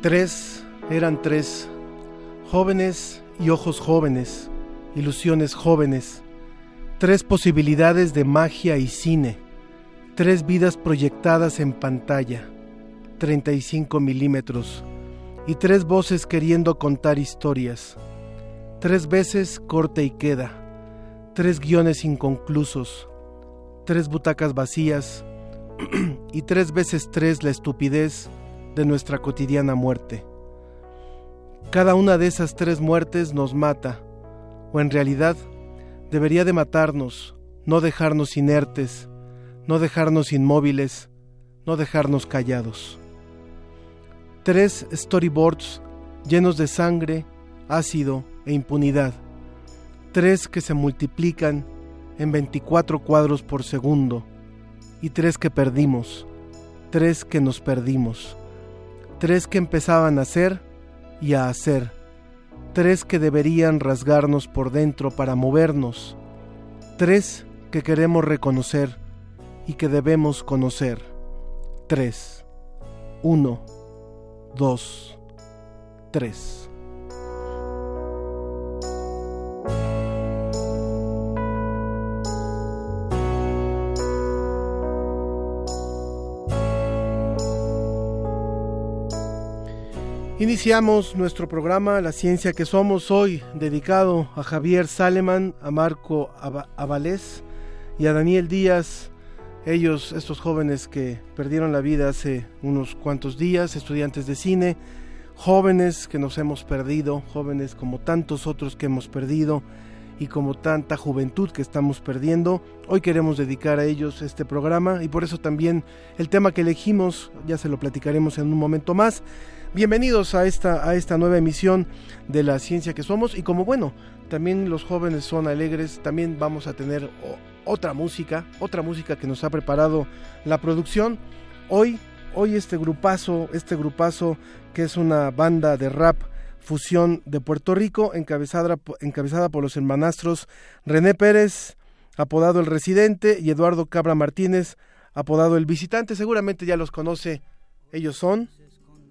Tres, eran tres, jóvenes y ojos jóvenes, ilusiones jóvenes, tres posibilidades de magia y cine, tres vidas proyectadas en pantalla, 35 milímetros, y tres voces queriendo contar historias, tres veces corte y queda, tres guiones inconclusos, tres butacas vacías, y tres veces tres la estupidez, de nuestra cotidiana muerte. Cada una de esas tres muertes nos mata, o en realidad debería de matarnos, no dejarnos inertes, no dejarnos inmóviles, no dejarnos callados. Tres storyboards llenos de sangre, ácido e impunidad. Tres que se multiplican en 24 cuadros por segundo. Y tres que perdimos. Tres que nos perdimos tres que empezaban a ser y a hacer, tres que deberían rasgarnos por dentro para movernos, tres que queremos reconocer y que debemos conocer, tres, uno, dos, tres. Iniciamos nuestro programa La Ciencia que Somos hoy, dedicado a Javier Saleman, a Marco Avalés y a Daniel Díaz, ellos, estos jóvenes que perdieron la vida hace unos cuantos días, estudiantes de cine, jóvenes que nos hemos perdido, jóvenes como tantos otros que hemos perdido y como tanta juventud que estamos perdiendo. Hoy queremos dedicar a ellos este programa y por eso también el tema que elegimos, ya se lo platicaremos en un momento más, Bienvenidos a esta, a esta nueva emisión de la ciencia que somos y como bueno, también los jóvenes son alegres, también vamos a tener otra música, otra música que nos ha preparado la producción. Hoy, hoy este grupazo, este grupazo que es una banda de rap fusión de Puerto Rico, encabezada, encabezada por los hermanastros René Pérez, apodado El Residente, y Eduardo Cabra Martínez, apodado El Visitante. Seguramente ya los conoce. Ellos son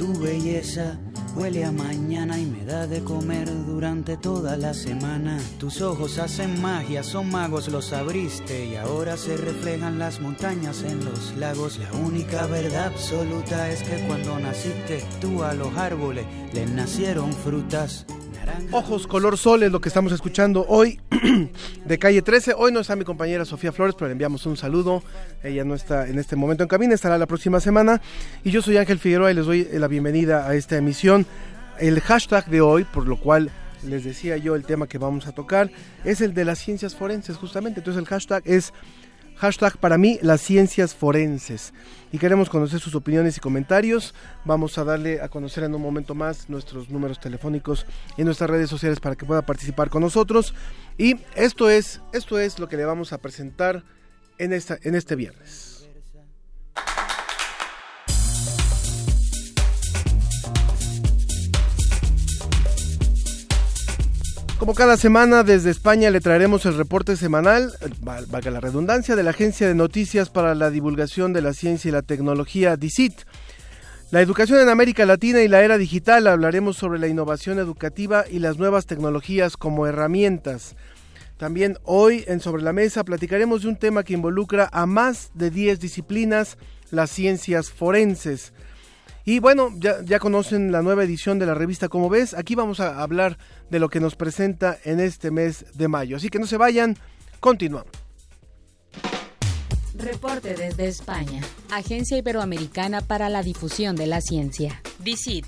Tu belleza Huele a mañana y me da de comer durante toda la semana. Tus ojos hacen magia, son magos, los abriste y ahora se reflejan las montañas en los lagos. La única verdad absoluta es que cuando naciste tú a los árboles les nacieron frutas. Ojos color sol es lo que estamos escuchando hoy de calle 13. Hoy no está mi compañera Sofía Flores, pero le enviamos un saludo. Ella no está en este momento en cabina, estará la próxima semana. Y yo soy Ángel Figueroa y les doy la bienvenida a esta emisión. El hashtag de hoy, por lo cual les decía yo el tema que vamos a tocar, es el de las ciencias forenses, justamente. Entonces el hashtag es Hashtag para mí, las ciencias forenses. Y queremos conocer sus opiniones y comentarios. Vamos a darle a conocer en un momento más nuestros números telefónicos y nuestras redes sociales para que pueda participar con nosotros. Y esto es, esto es lo que le vamos a presentar en, esta, en este viernes. Como cada semana desde España le traeremos el reporte semanal, valga la redundancia, de la Agencia de Noticias para la Divulgación de la Ciencia y la Tecnología, DICIT. La educación en América Latina y la era digital, hablaremos sobre la innovación educativa y las nuevas tecnologías como herramientas. También hoy en Sobre la Mesa platicaremos de un tema que involucra a más de 10 disciplinas, las ciencias forenses. Y bueno, ya, ya, conocen la nueva edición de la revista Como ves, aquí vamos a hablar de lo que nos presenta en este mes de mayo. Así que no se vayan, continuamos. Reporte desde España. Agencia Iberoamericana para la Difusión de la Ciencia. DICIT.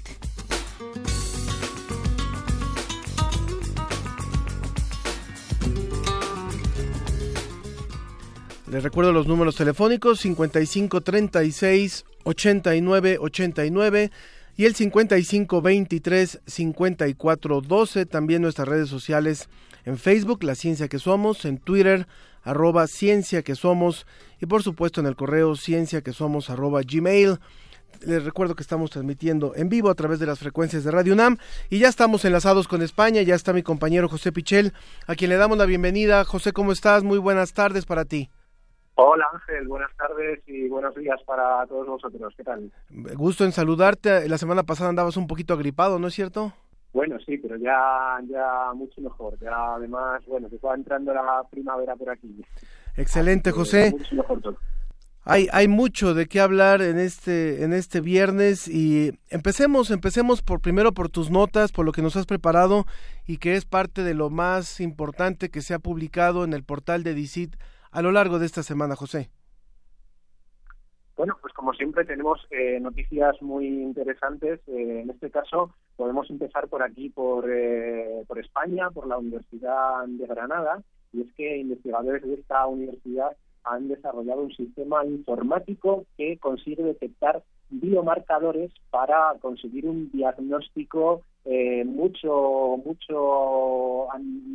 Les recuerdo los números telefónicos 5536 8989 y el 5523 5412. También nuestras redes sociales en Facebook, La Ciencia que Somos, en Twitter, arroba Ciencia que Somos y por supuesto en el correo ciencia que somos arroba gmail. Les recuerdo que estamos transmitiendo en vivo a través de las frecuencias de Radio UNAM y ya estamos enlazados con España. Ya está mi compañero José Pichel, a quien le damos la bienvenida. José, ¿cómo estás? Muy buenas tardes para ti. Hola Ángel, buenas tardes y buenos días para todos vosotros. ¿Qué tal? Gusto en saludarte. La semana pasada andabas un poquito agripado, ¿no es cierto? Bueno, sí, pero ya, ya mucho mejor. Ya además, bueno, se va entrando la primavera por aquí. Excelente, José. Mucho mejor todo. Hay, hay mucho de qué hablar en este, en este viernes y empecemos, empecemos por primero por tus notas, por lo que nos has preparado y que es parte de lo más importante que se ha publicado en el portal de DICIT a lo largo de esta semana, José? Bueno, pues como siempre tenemos eh, noticias muy interesantes. Eh, en este caso podemos empezar por aquí, por, eh, por España, por la Universidad de Granada. Y es que investigadores de esta universidad han desarrollado un sistema informático que consigue detectar biomarcadores para conseguir un diagnóstico eh, mucho mucho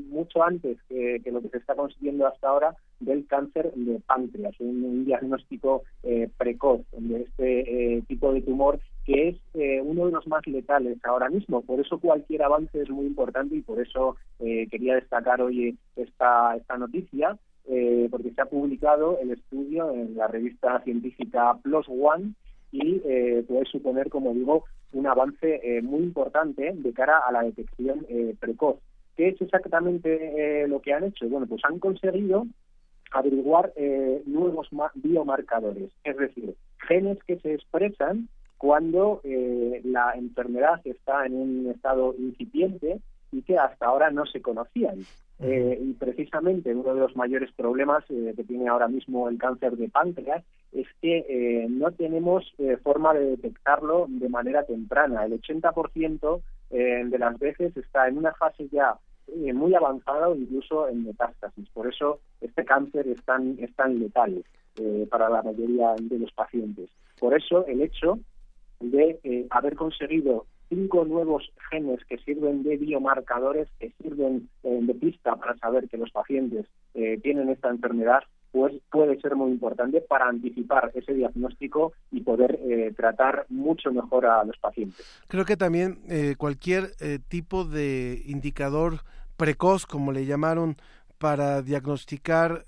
mucho antes que, lo que se está consiguiendo hasta ahora del cáncer de páncreas, un, diagnóstico eh, precoz de este eh, tipo de tumor que es uno de los más letales ahora mismo. Por eso cualquier avance es muy importante y por eso quería destacar hoy esta, esta noticia, porque se ha publicado el estudio en la revista científica Plus One y eh, puede suponer, como digo, un avance eh, muy importante de cara a la detección eh, precoz. ¿Qué es exactamente eh, lo que han hecho? Bueno, pues han conseguido averiguar nuevos biomarcadores, es decir, genes que se expresan cuando la enfermedad está en un estado incipiente y que hasta ahora no se conocían. Eh, y precisamente uno de los mayores problemas eh, que tiene ahora mismo el cáncer de páncreas es que eh, no tenemos forma de detectarlo de manera temprana. El 80% de las veces está en una fase ya muy avanzada o incluso en metástasis. Por eso este cáncer es tan, es tan letal para la mayoría de los pacientes. Por eso el hecho de haber conseguido cinco nuevos genes que sirven de biomarcadores, que sirven eh, de pista para saber que los pacientes eh, tienen esta enfermedad, pues puede ser muy importante para anticipar ese diagnóstico y poder eh, tratar mucho mejor a los pacientes. Creo que también cualquier tipo de indicador precoz, como le llamaron, para diagnosticar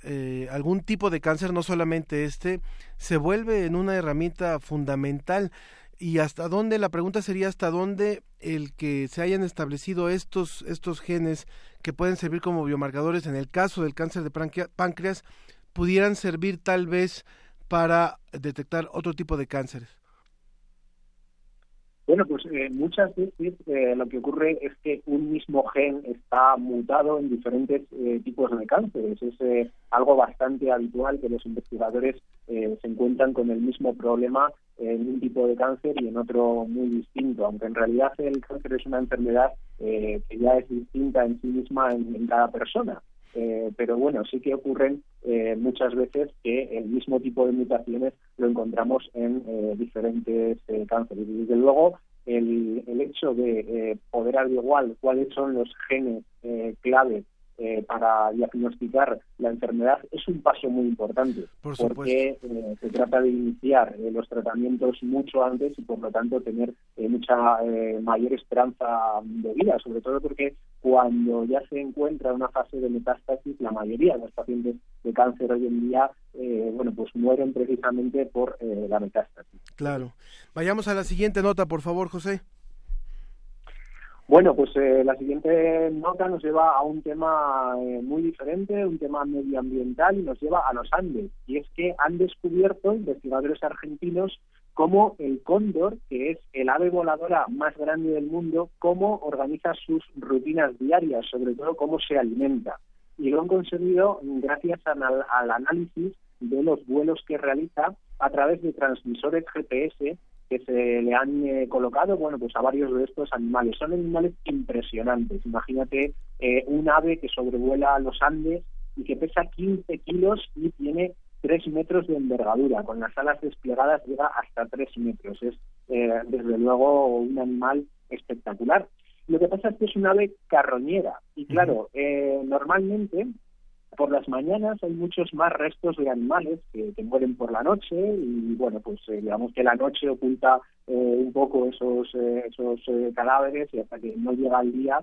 algún tipo de cáncer, no solamente este, se vuelve en una herramienta fundamental y hasta dónde, la pregunta sería hasta dónde el que se hayan establecido estos, estos genes que pueden servir como biomarcadores en el caso del cáncer de páncreas pudieran servir tal vez para detectar otro tipo de cánceres. Bueno, pues eh, muchas veces eh, lo que ocurre es que un mismo gen está mutado en diferentes eh, tipos de cánceres. Es algo bastante habitual que los investigadores se encuentran con el mismo problema en un tipo de cáncer y en otro muy distinto, aunque en realidad el cáncer es una enfermedad que ya es distinta en sí misma en, cada persona. pero bueno, sí que ocurren muchas veces que el mismo tipo de mutaciones lo encontramos en diferentes cánceres. Y desde luego, el, el hecho de poder averiguar cuáles son los genes clave eh, para diagnosticar la enfermedad es un paso muy importante porque eh, se trata de iniciar eh, los tratamientos mucho antes y por lo tanto tener mucha mayor esperanza de vida, sobre todo porque cuando ya se encuentra una fase de metástasis, la mayoría de los pacientes de cáncer hoy en día, bueno, pues mueren precisamente por la metástasis. Claro. Vayamos a la siguiente nota, por favor, José. Bueno, pues eh, la siguiente nota nos lleva a un tema eh, muy diferente, un tema medioambiental y nos lleva a los Andes. Y es que han descubierto investigadores argentinos cómo el cóndor, que es el ave voladora más grande del mundo, cómo organiza sus rutinas diarias, sobre todo cómo se alimenta. Y lo han conseguido gracias al, al análisis de los vuelos que realiza a través de transmisores GPS que se le han eh, colocado, bueno, pues a varios de estos animales. Son animales impresionantes. Imagínate eh, un ave que sobrevuela los Andes y que pesa 15 kilos y tiene 3 metros de envergadura. Con las alas desplegadas llega hasta 3 metros. Es, eh, desde luego, un animal espectacular. Lo que pasa es que es un ave carroñera. Y claro, normalmente por las mañanas hay muchos más restos de animales que, mueren por la noche y bueno pues eh, digamos que la noche oculta eh, un poco esos eh, esos cadáveres y hasta que no llega el día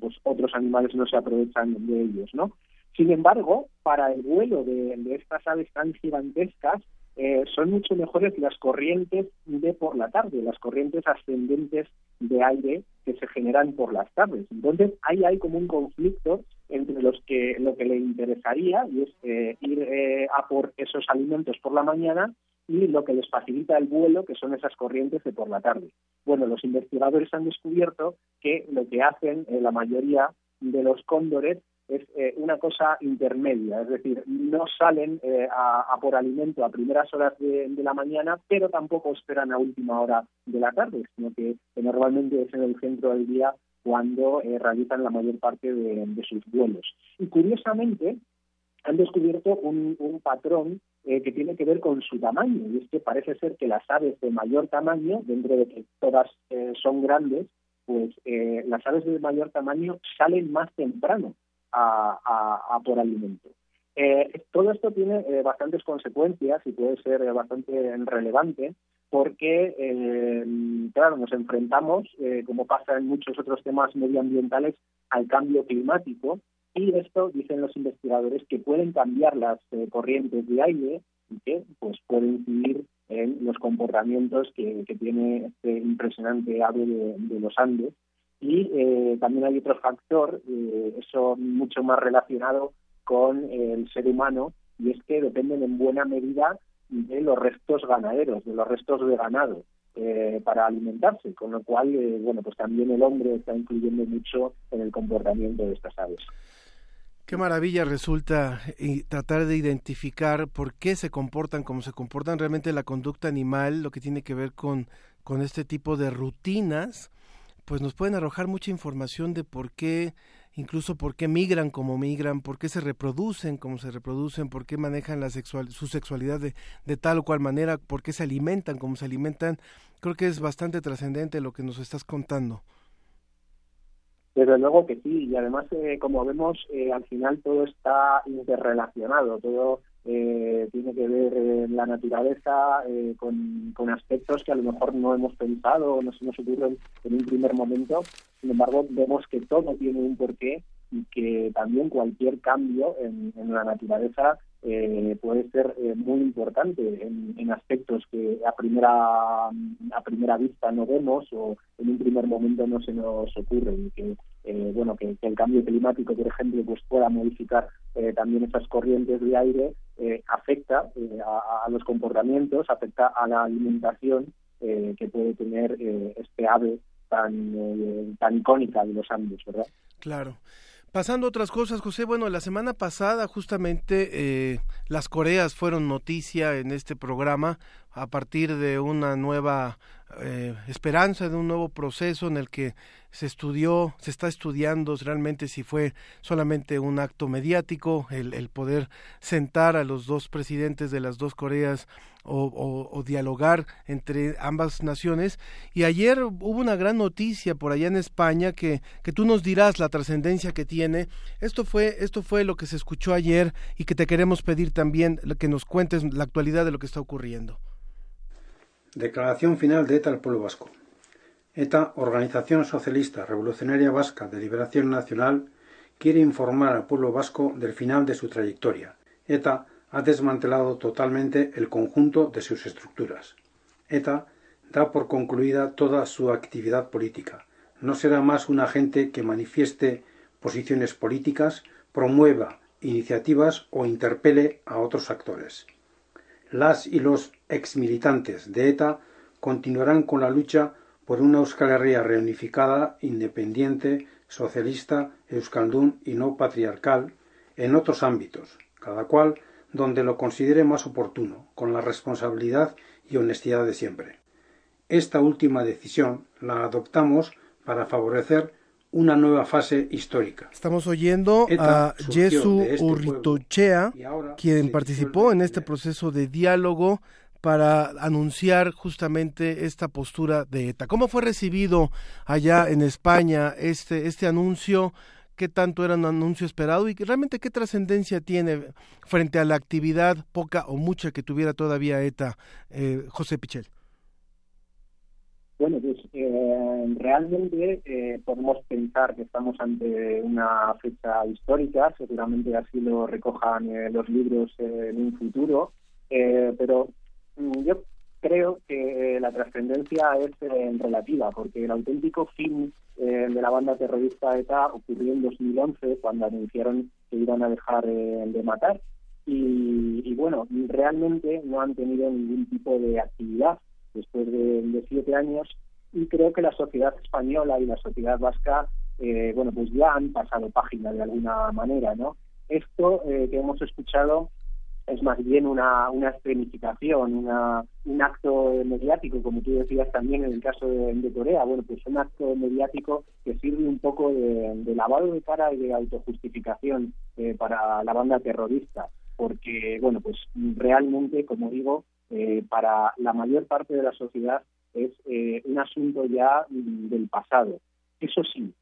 pues otros animales no se aprovechan de ellos no sin embargo para el vuelo de, de estas aves tan gigantescas eh, son mucho mejores las corrientes de por la tarde, las corrientes ascendentes de aire que se generan por las tardes. Entonces, ahí hay como un conflicto entre los que lo que le interesaría y es eh, ir eh, a por esos alimentos por la mañana y lo que les facilita el vuelo, que son esas corrientes de por la tarde. Bueno, los investigadores han descubierto que lo que hacen la mayoría de los cóndores es eh, una cosa intermedia, es decir, no salen eh, a, por alimento a primeras horas de, la mañana, pero tampoco esperan a última hora de la tarde, sino que, normalmente es en el centro del día cuando eh, realizan la mayor parte de, sus vuelos. Y curiosamente, han descubierto un, patrón que tiene que ver con su tamaño, y es que parece ser que las aves de mayor tamaño, dentro de que todas son grandes, pues las aves de mayor tamaño salen más temprano a, por alimento. Eh, todo esto tiene eh, bastantes consecuencias y puede ser eh, bastante relevante porque, claro, nos enfrentamos, como pasa en muchos otros temas medioambientales, al cambio climático y esto, dicen los investigadores, que pueden cambiar las corrientes de aire y que pues, puede incidir en los comportamientos que, tiene este impresionante ave de los Andes. Y eh, también hay otro factor, eh, eso mucho más relacionado con el ser humano, y es que dependen en buena medida de los restos ganaderos, de los restos de ganado eh, para alimentarse, con lo cual, bueno, pues también el hombre está influyendo mucho en el comportamiento de estas aves. Qué maravilla resulta tratar de identificar por qué se comportan como se comportan realmente la conducta animal, lo que tiene que ver con, con este tipo de rutinas pues nos pueden arrojar mucha información de por qué, incluso por qué migran como migran, por qué se reproducen como se reproducen, por qué manejan la sexual, su sexualidad de, tal o cual manera, por qué se alimentan como se alimentan. Creo que es bastante trascendente lo que nos estás contando. Desde luego que sí, y además, eh, como vemos, eh, al final todo está interrelacionado, todo eh, tiene que ver en la naturaleza eh, con, aspectos que a lo mejor no hemos pensado o no se nos ocurren en un primer momento. Sin embargo, vemos que todo tiene un porqué y que también cualquier cambio en, la naturaleza eh, puede ser muy importante en, aspectos que a primera a primera vista no vemos o en un primer momento no se nos ocurren y que bueno que, el cambio climático por ejemplo pues pueda modificar también esas corrientes de aire eh, afecta eh, a, los comportamientos, afecta a la alimentación eh, que puede tener este ave tan, tan icónica de los Andes, ¿verdad? Claro. Pasando otras cosas, José, bueno, la semana pasada justamente las Coreas fueron noticia en este programa a partir de una nueva eh, esperanza de un nuevo proceso en el que se estudió, se está estudiando realmente si fue solamente un acto mediático, el, poder sentar a los dos presidentes de las dos Coreas o, o, dialogar entre ambas naciones. Y ayer hubo una gran noticia por allá en España que, que tú nos dirás la trascendencia que tiene. Esto fue, esto fue lo que se escuchó ayer y que te queremos pedir también que nos cuentes la actualidad de lo que está ocurriendo. Declaración final de ETA al pueblo vasco. ETA, Organización Socialista Revolucionaria Vasca de Liberación Nacional, quiere informar al pueblo vasco del final de su trayectoria. ETA ha desmantelado totalmente el conjunto de sus estructuras. ETA da por concluida toda su actividad política, no será más un agente que manifieste posiciones políticas, promueva iniciativas o interpele a otros actores. Las y los exmilitantes de ETA continuarán con la lucha por una Euskal Herria reunificada, independiente, socialista, euskaldun y no patriarcal en otros ámbitos, cada cual donde lo considere más oportuno, con la responsabilidad y honestidad de siempre. Esta última decisión la adoptamos para favorecer una nueva fase histórica. Estamos oyendo a Jesu este Urritochea, quien participó en este proceso de diálogo para anunciar justamente esta postura de ETA. ¿Cómo fue recibido allá en España este, este anuncio? ¿Qué tanto era un anuncio esperado y realmente qué trascendencia tiene frente a la actividad poca o mucha que tuviera todavía ETA, eh, José Pichel? Bueno, pues eh, realmente eh, podemos pensar que estamos ante una fecha histórica, seguramente así lo recojan los libros en un futuro, pero Mm, yo creo que la trascendencia es eh, relativa, porque el auténtico fin eh, de la banda terrorista ETA ocurrió en 2011, cuando anunciaron que iban a dejar eh, de matar. Y, bueno, realmente no han tenido ningún tipo de actividad después de, siete años y creo que la sociedad española y la sociedad vasca, bueno, pues ya han pasado página de alguna manera, ¿no? Esto que hemos escuchado es más bien una, una escenificación, una, un acto mediático, como tú decías también en el caso de, Corea. Bueno, pues un acto mediático que sirve un poco de, lavado de cara y de autojustificación eh, para la banda terrorista, porque, bueno, pues realmente, como digo, eh, para la mayor parte de la sociedad es eh, un asunto ya del pasado. Eso sí,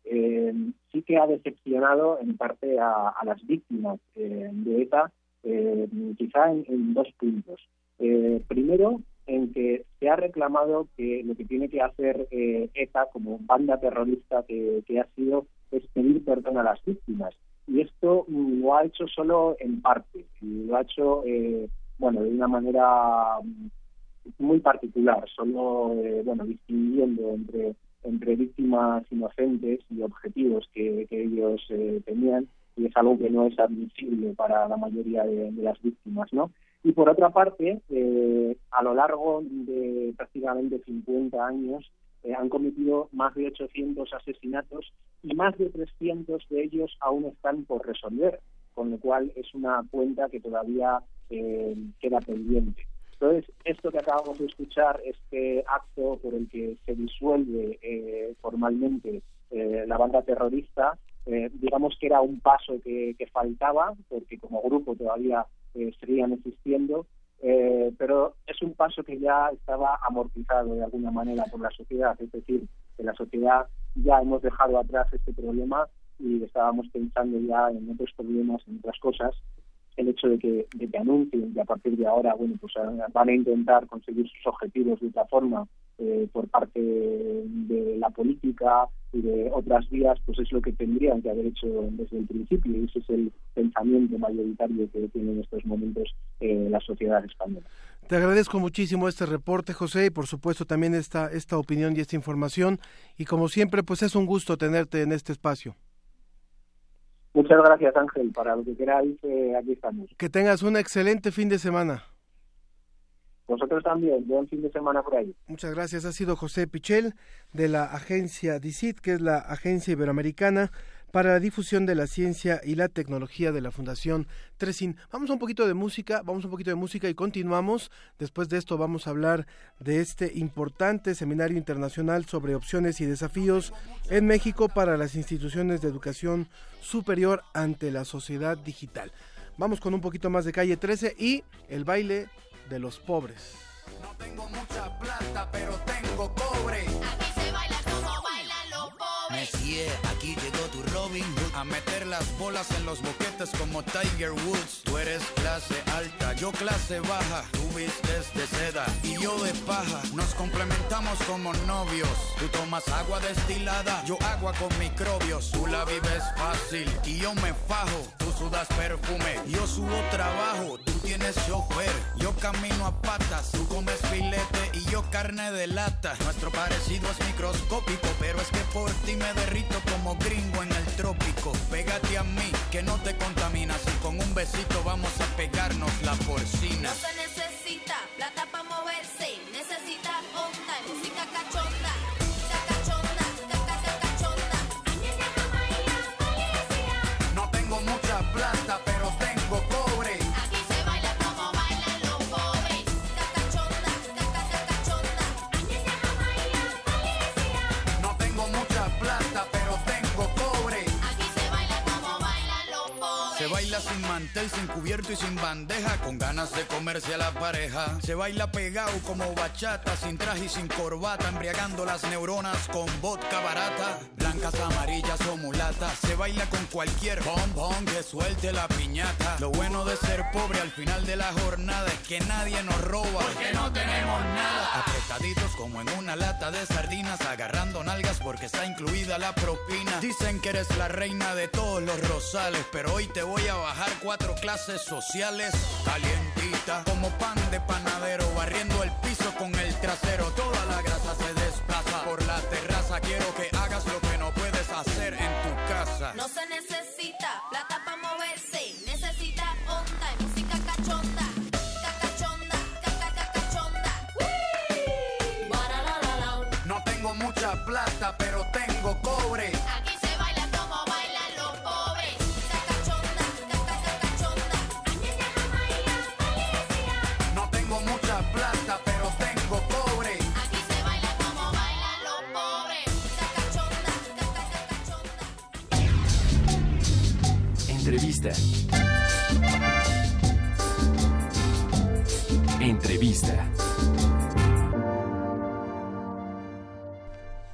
sí que ha decepcionado en parte a, las víctimas de ETA eh, quizá en, dos puntos. Eh, primero, en que se ha reclamado que lo que tiene que hacer eh, ETA como banda terrorista que, ha sido es pedir perdón a las víctimas. Y esto lo ha hecho solo en parte, lo ha hecho eh, bueno de una manera muy particular, solo bueno distinguiendo entre entre víctimas inocentes y objetivos que, que ellos tenían y es algo que no es admisible para la mayoría de, las víctimas, ¿no? Y por otra parte, eh, a lo largo de prácticamente 50 años eh, han cometido más de 800 asesinatos y más de 300 de ellos aún están por resolver, con lo cual es una cuenta que todavía eh, queda pendiente. Entonces, esto que acabamos de escuchar, este acto por el que se disuelve formalmente la banda terrorista, eh, digamos que era un paso que, faltaba, porque como grupo todavía eh, seguían existiendo, eh, pero es un paso que ya estaba amortizado de alguna manera por la sociedad, es decir, que la sociedad ya hemos dejado atrás este problema y estábamos pensando ya en otros problemas, en otras cosas, el hecho de que, de que anuncien y a partir de ahora bueno pues van a intentar conseguir sus objetivos de otra forma eh, por parte de la política y de otras vías, pues es lo que tendrían que haber hecho desde el principio y ese es el pensamiento mayoritario que tiene en estos momentos eh, la sociedad española. Te agradezco muchísimo este reporte, José, y por supuesto también esta, esta opinión y esta información. Y como siempre, pues es un gusto tenerte en este espacio. Muchas gracias, Ángel. Para lo que queráis, eh, aquí estamos. Que tengas un excelente fin de semana. Vosotros también, buen fin de semana por ahí. Muchas gracias. Ha sido José Pichel de la agencia DICIT, que es la Agencia Iberoamericana para la difusión de la ciencia y la tecnología de la Fundación Tresin. Vamos a un poquito de música, vamos a un poquito de música y continuamos. Después de esto vamos a hablar de este importante seminario internacional sobre opciones y desafíos en México para las instituciones de educación superior ante la sociedad digital. Vamos con un poquito más de calle 13 y el baile de los pobres. No tengo mucha plata, pero tengo cobre. Messier, aquí llegó tu Robin Hood a meter las bolas en los boquetes como Tiger Woods. Tú eres clase alta, yo clase baja. Tú vistes de seda y yo de paja. Nos complementamos como novios. Tú tomas agua destilada, yo agua con microbios. Tú la vives fácil y yo me fajo. Sudas perfume, yo subo trabajo. Tú tienes chofer, yo camino a patas. Tú comes filete y yo carne de lata. Nuestro parecido es microscópico, pero es que por ti me derrito como gringo en el trópico. Pégate a mí, que no te contaminas. Y con un besito vamos a pegarnos la porcina. No sin mantel, sin cubierto y sin bandeja, con ganas de comerse a la pareja. Se baila pegado como bachata, sin traje y sin corbata, embriagando las neuronas con vodka barata. Blancas, amarillas o mulatas. Se baila con cualquier bombón que suelte la piñata. Lo bueno de ser pobre al final de la jornada es que nadie nos roba. Porque no tenemos nada. Apretaditos como en una lata de sardinas, agarrando nalgas porque está incluida la propina. Dicen que eres la reina de todos los rosales, pero hoy te voy a bajar cuatro clases sociales. Calientita, como pan de panadero, barriendo el piso con el trasero. Toda la grasa se desplaza por la terraza. Quiero que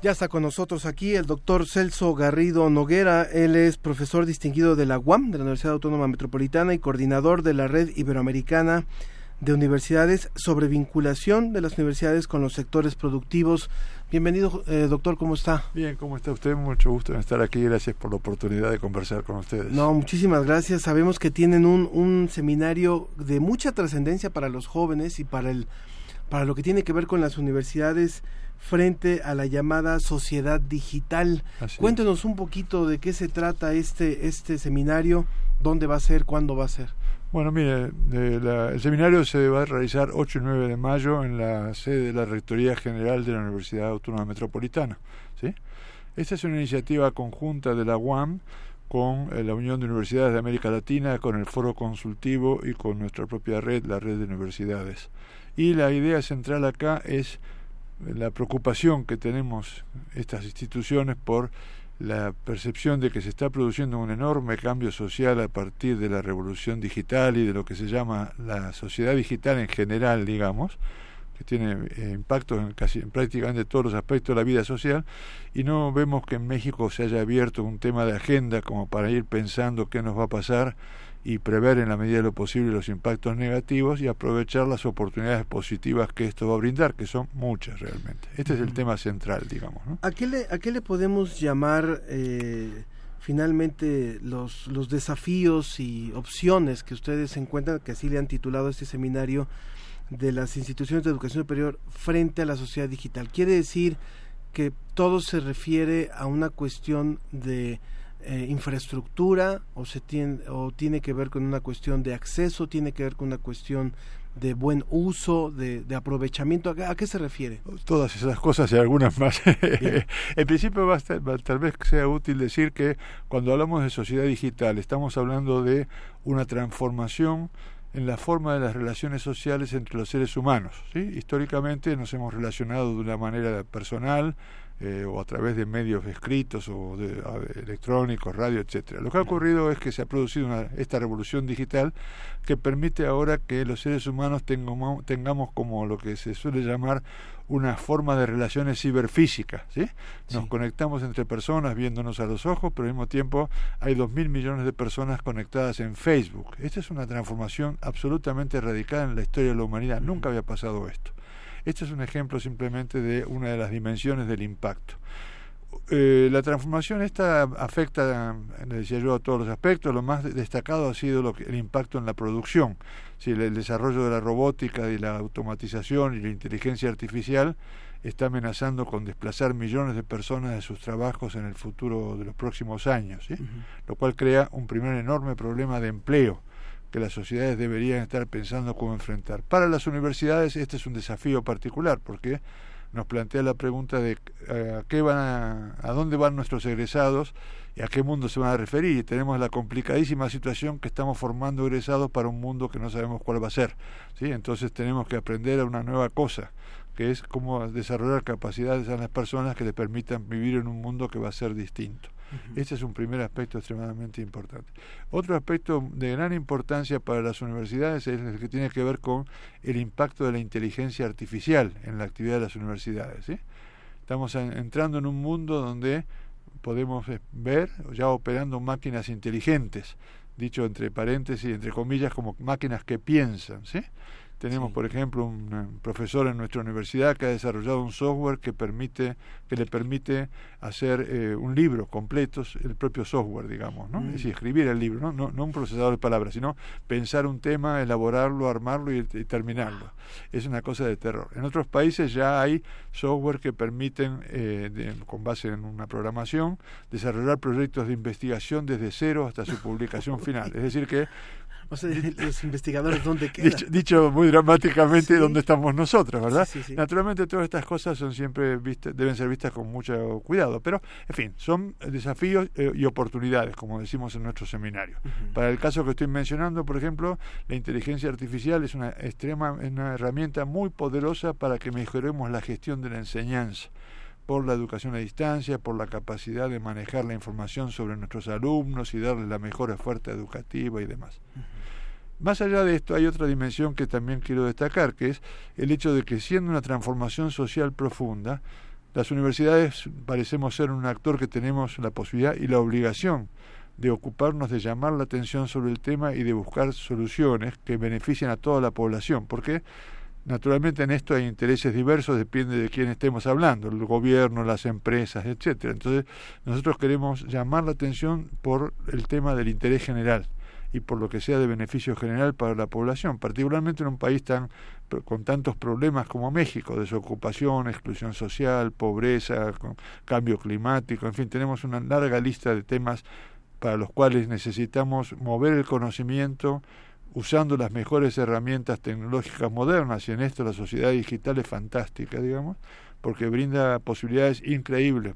Ya está con nosotros aquí el doctor Celso Garrido Noguera. Él es profesor distinguido de la UAM, de la Universidad Autónoma Metropolitana, y coordinador de la Red Iberoamericana de Universidades sobre vinculación de las universidades con los sectores productivos. Bienvenido, eh, doctor, ¿cómo está? Bien, ¿cómo está usted? Mucho gusto en estar aquí. Gracias por la oportunidad de conversar con ustedes. No, muchísimas gracias. Sabemos que tienen un, un seminario de mucha trascendencia para los jóvenes y para el para lo que tiene que ver con las universidades frente a la llamada sociedad digital. Así Cuéntenos un poquito de qué se trata este este seminario, dónde va a ser, cuándo va a ser. Bueno, mire, de la- el seminario se va a realizar 8 y 9 de mayo en la sede de la Rectoría General de la Universidad Autónoma Metropolitana. ¿sí? Esta es una iniciativa conjunta de la UAM con eh, la Unión de Universidades de América Latina, con el Foro Consultivo y con nuestra propia red, la Red de Universidades. Y la idea central acá es la preocupación que tenemos estas instituciones por la percepción de que se está produciendo un enorme cambio social a partir de la revolución digital y de lo que se llama la sociedad digital en general, digamos, que tiene eh, impactos en casi en prácticamente todos los aspectos de la vida social. Y no vemos que en México se haya abierto un tema de agenda como para ir pensando qué nos va a pasar y prever en la medida de lo posible los impactos negativos y aprovechar las oportunidades positivas que esto va a brindar, que son muchas realmente. Este es el tema central, digamos. ¿no? ¿A qué le, a qué le podemos llamar eh, finalmente los, los desafíos y opciones que ustedes encuentran, que así le han titulado este seminario de las instituciones de educación superior frente a la sociedad digital? Quiere decir que todo se refiere a una cuestión de eh, infraestructura o se tiene o tiene que ver con una cuestión de acceso, tiene que ver con una cuestión de buen uso, de, de aprovechamiento. ¿A, qué- a qué se refiere? todas esas cosas y algunas más. en principio va a estar- va- tal vez sea útil decir que cuando hablamos de sociedad digital estamos hablando de una transformación en la forma de las relaciones sociales entre los seres humanos. ¿sí? Históricamente nos hemos relacionado de una manera personal eh, o a través de medios escritos o de, a- electrónicos, radio, etcétera. Lo que ha ocurrido es que se ha producido una- esta revolución digital que permite ahora que los seres humanos tengamos, tengamos como lo que se suele llamar una forma de relaciones ciberfísicas, ¿sí? Nos conectamos entre personas viéndonos a los ojos, pero al mismo tiempo hay dos mil millones de personas conectadas en Facebook. Esta es una transformación absolutamente radical en la historia de la humanidad. Nunca había pasado esto. Este es un ejemplo simplemente de una de las dimensiones del impacto. eh, la transformación esta afecta, le decía yo, a todos los aspectos. Lo más destacado ha sido lo que, el impacto en la producción. Si el, el desarrollo de la robótica y la automatización y la inteligencia artificial está amenazando con desplazar millones de personas de sus trabajos en el futuro de los próximos años, ¿sí? lo cual crea un primer enorme problema de empleo que las sociedades deberían estar pensando cómo enfrentar. Para las universidades este es un desafío particular porque nos plantea la pregunta de eh, a qué van a, a dónde van nuestros egresados y a qué mundo se van a referir. Y tenemos la complicadísima situación que estamos formando egresados para un mundo que no sabemos cuál va a ser. ¿sí? Entonces tenemos que aprender a una nueva cosa que es cómo desarrollar capacidades a las personas que les permitan vivir en un mundo que va a ser distinto. Este es un primer aspecto extremadamente importante. Otro aspecto de gran importancia para las universidades es el que tiene que ver con el impacto de la inteligencia artificial en la actividad de las universidades. ¿sí? Estamos en, entrando en un mundo donde podemos ver ya operando máquinas inteligentes, dicho entre paréntesis, entre comillas, como máquinas que piensan. ¿sí? Tenemos, por ejemplo, un, eh, profesor en nuestra universidad que ha desarrollado un software que permite que le permite hacer eh, un libro completo, el propio software, digamos, ¿no? Es decir, escribir el libro, ¿no? ¿no? No un procesador de palabras, sino pensar un tema, elaborarlo, armarlo y, y terminarlo. Es una cosa de terror. En otros países ya hay software que permiten, eh, de, con base en una programación, desarrollar proyectos de investigación desde cero hasta su publicación final. Es decir, que O sea, los investigadores, ¿dónde quedan? Dicho, dicho muy dramáticamente, Sí. ¿dónde estamos nosotros, verdad? Sí, sí, sí. Naturalmente todas estas cosas son siempre vistas, deben ser vistas con mucho cuidado, pero en fin, son desafíos eh, y oportunidades, como decimos en nuestro seminario. Para el caso que estoy mencionando, por ejemplo, la inteligencia artificial es una extrema, una herramienta muy poderosa para que mejoremos la gestión de la enseñanza por la educación a distancia, por la capacidad de manejar la información sobre nuestros alumnos y darles la mejor oferta educativa y demás. Más allá de esto hay otra dimensión que también quiero destacar, que es el hecho de que siendo una transformación social profunda, las universidades parecemos ser un actor que tenemos la posibilidad y la obligación de ocuparnos de llamar la atención sobre el tema y de buscar soluciones que beneficien a toda la población, porque naturalmente en esto hay intereses diversos, depende de quién estemos hablando, el gobierno, las empresas, etcétera. Entonces, nosotros queremos llamar la atención por el tema del interés general y por lo que sea de beneficio general para la población, particularmente en un país tan con tantos problemas como México, desocupación, exclusión social, pobreza, cambio climático, en fin, tenemos una larga lista de temas para los cuales necesitamos mover el conocimiento usando las mejores herramientas tecnológicas modernas y en esto la sociedad digital es fantástica, digamos, porque brinda posibilidades increíbles.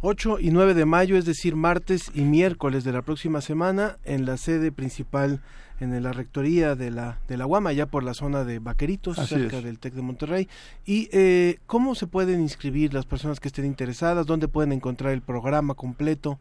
8 y 9 de mayo, es decir, martes y miércoles de la próxima semana, en la sede principal, en la rectoría de la, de la UAM, allá por la zona de Vaqueritos, Así cerca es. del TEC de Monterrey. ¿Y eh, cómo se pueden inscribir las personas que estén interesadas? ¿Dónde pueden encontrar el programa completo?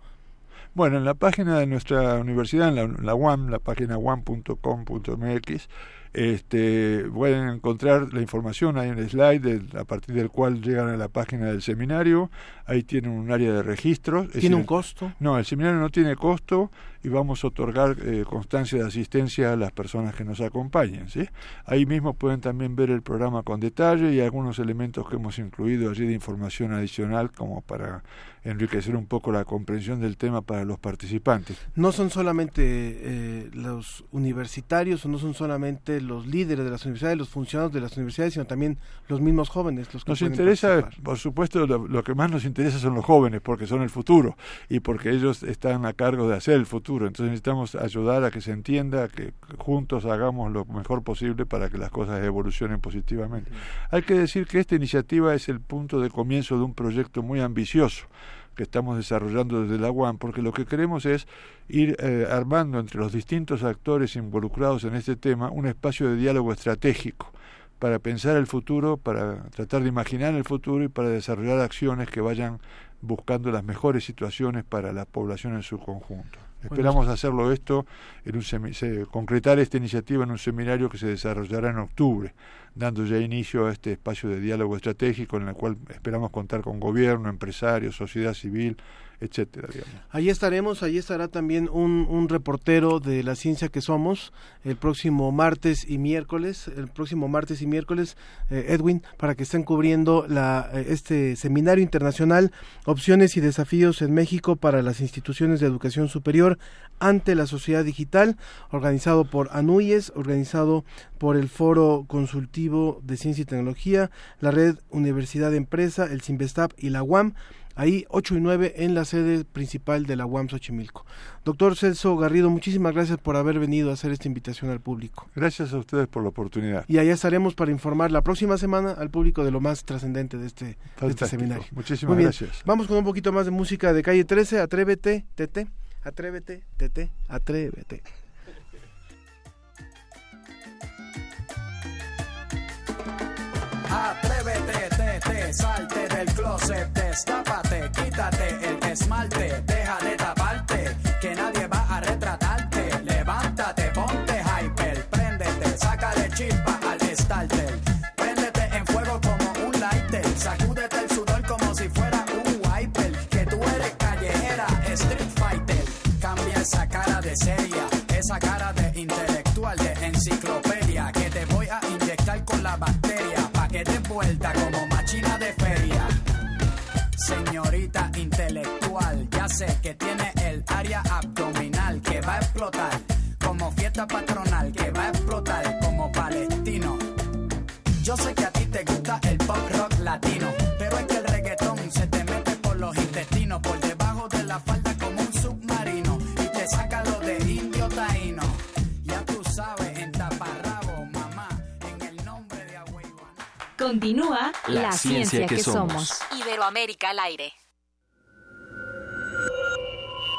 Bueno, en la página de nuestra universidad, en la, la UAM, la página uam.com.mx, este, pueden encontrar la información, hay un slide del- a partir del cual llegan a la página del seminario, ahí tienen un área de registro. es ¿Tiene decir, un costo? No, el seminario no tiene costo y vamos a otorgar eh, constancia de asistencia a las personas que nos acompañen. ¿sí? Ahí mismo pueden también ver el programa con detalle y algunos elementos que hemos incluido allí de información adicional como para enriquecer un poco la comprensión del tema para los participantes. No son solamente eh, los universitarios o no son solamente los líderes de las universidades, los funcionarios de las universidades, sino también los mismos jóvenes. Los que Nos interesa, participar. por supuesto, lo, lo que más nos interesa son los jóvenes, porque son el futuro y porque ellos están a cargo de hacer el futuro. Entonces necesitamos ayudar a que se entienda, que juntos hagamos lo mejor posible para que las cosas evolucionen positivamente. Hay que decir que esta iniciativa es el punto de comienzo de un proyecto muy ambicioso que estamos desarrollando desde la UAM, porque lo que queremos es ir eh, armando entre los distintos actores involucrados en este tema un espacio de diálogo estratégico para pensar el futuro, para tratar de imaginar el futuro y para desarrollar acciones que vayan buscando las mejores situaciones para la población en su conjunto. Esperamos hacerlo esto, en un semi- se- concretar esta iniciativa en un seminario que se desarrollará en octubre, dando ya inicio a este espacio de diálogo estratégico en el cual esperamos contar con gobierno, empresarios, sociedad civil etcétera. Ahí estaremos, ahí estará también un, un, reportero de la ciencia que somos el próximo martes y miércoles, el próximo martes y miércoles, eh, Edwin, para que estén cubriendo la, eh, este seminario internacional Opciones y Desafíos en México para las instituciones de educación superior ante la sociedad digital, organizado por ANUYES, organizado por el Foro Consultivo de Ciencia y Tecnología, la Red Universidad de Empresa, el CIMBESTAP y la UAM ahí 8 y 9 en la sede principal de la UAM Xochimilco. Doctor Celso Garrido, muchísimas gracias por haber venido a hacer esta invitación al público. Gracias a ustedes por la oportunidad. Y allá estaremos para informar la próxima semana al público de lo más trascendente de este, de este seminario. Muchísimas gracias. Vamos con un poquito más de música de calle 13. Atrévete, Tete. Atrévete, Tete. Atrévete. Atrévete, tete, salte del closet, destápate, quítate el esmalte, deja de taparte, que nadie va a retratarte. Levántate, ponte hyper, préndete, sácale chispa al starter. Préndete en fuego como un lighter, sacúdete el sudor como si fuera un wiper. Que tú eres callejera, street fighter. Cambia esa cara de seria, esa cara intelectual, ya sé que tiene el área abdominal que va a explotar como fiesta patronal, que va a explotar como palestino. Yo sé que a ti te gusta el pop rock latino, pero es que el reggaetón se te mete por los intestinos, por debajo de la falda como un submarino y te saca lo de indio taíno. Ya tú sabes, en taparrabo, mamá, en el nombre de Continúa la, la ciencia, ciencia, que, que somos. somos. Iberoamérica al aire.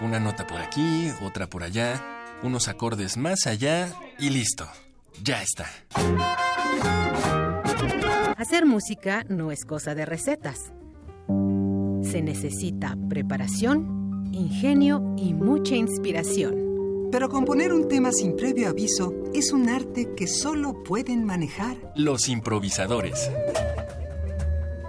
Una nota por aquí, otra por allá, unos acordes más allá y listo. Ya está. Hacer música no es cosa de recetas. Se necesita preparación, ingenio y mucha inspiración. Pero componer un tema sin previo aviso es un arte que solo pueden manejar los improvisadores.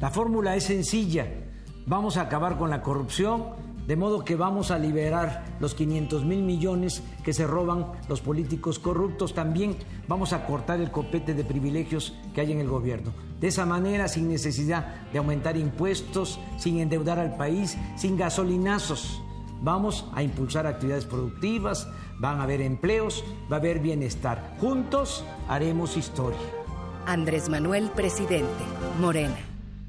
La fórmula es sencilla. Vamos a acabar con la corrupción, de modo que vamos a liberar los 500 mil millones que se roban los políticos corruptos. También vamos a cortar el copete de privilegios que hay en el gobierno. De esa manera, sin necesidad de aumentar impuestos, sin endeudar al país, sin gasolinazos. Vamos a impulsar actividades productivas, van a haber empleos, va a haber bienestar. Juntos haremos historia. Andrés Manuel, presidente. Morena.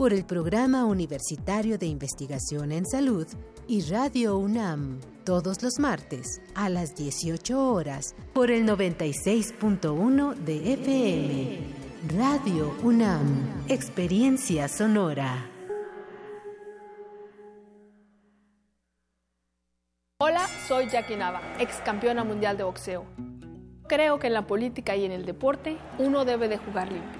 por el Programa Universitario de Investigación en Salud y Radio UNAM, todos los martes a las 18 horas por el 96.1 de FM. Radio UNAM, Experiencia Sonora. Hola, soy Jackie Nava, ex campeona mundial de boxeo. Creo que en la política y en el deporte uno debe de jugar limpio,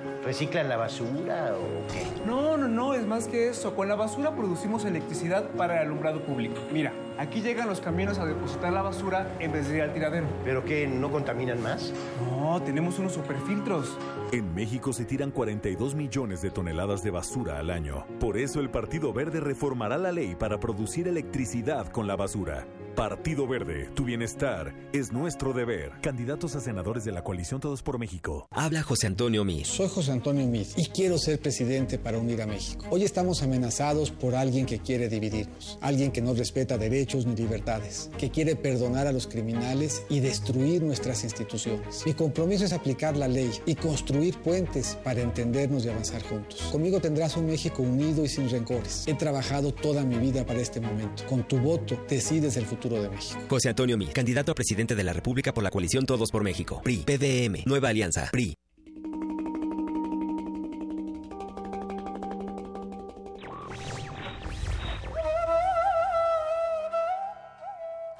¿Reciclan la basura o qué? No, no, no, es más que eso. Con la basura producimos electricidad para el alumbrado público. Mira, aquí llegan los camiones a depositar la basura en vez de ir al tiradero. ¿Pero qué? ¿No contaminan más? No, tenemos unos superfiltros. En México se tiran 42 millones de toneladas de basura al año. Por eso el Partido Verde reformará la ley para producir electricidad con la basura. Partido Verde, tu bienestar es nuestro deber. Candidatos a senadores de la coalición Todos por México. Habla José Antonio Mis. Soy José Antonio Mis y quiero ser presidente para unir a México. Hoy estamos amenazados por alguien que quiere dividirnos, alguien que no respeta derechos ni libertades, que quiere perdonar a los criminales y destruir nuestras instituciones. Mi compromiso es aplicar la ley y construir puentes para entendernos y avanzar juntos. Conmigo tendrás un México unido y sin rencores. He trabajado toda mi vida para este momento. Con tu voto decides el futuro de México. José Antonio Mi, candidato a presidente de la República por la coalición Todos por México. PRI, PDM, Nueva Alianza, PRI.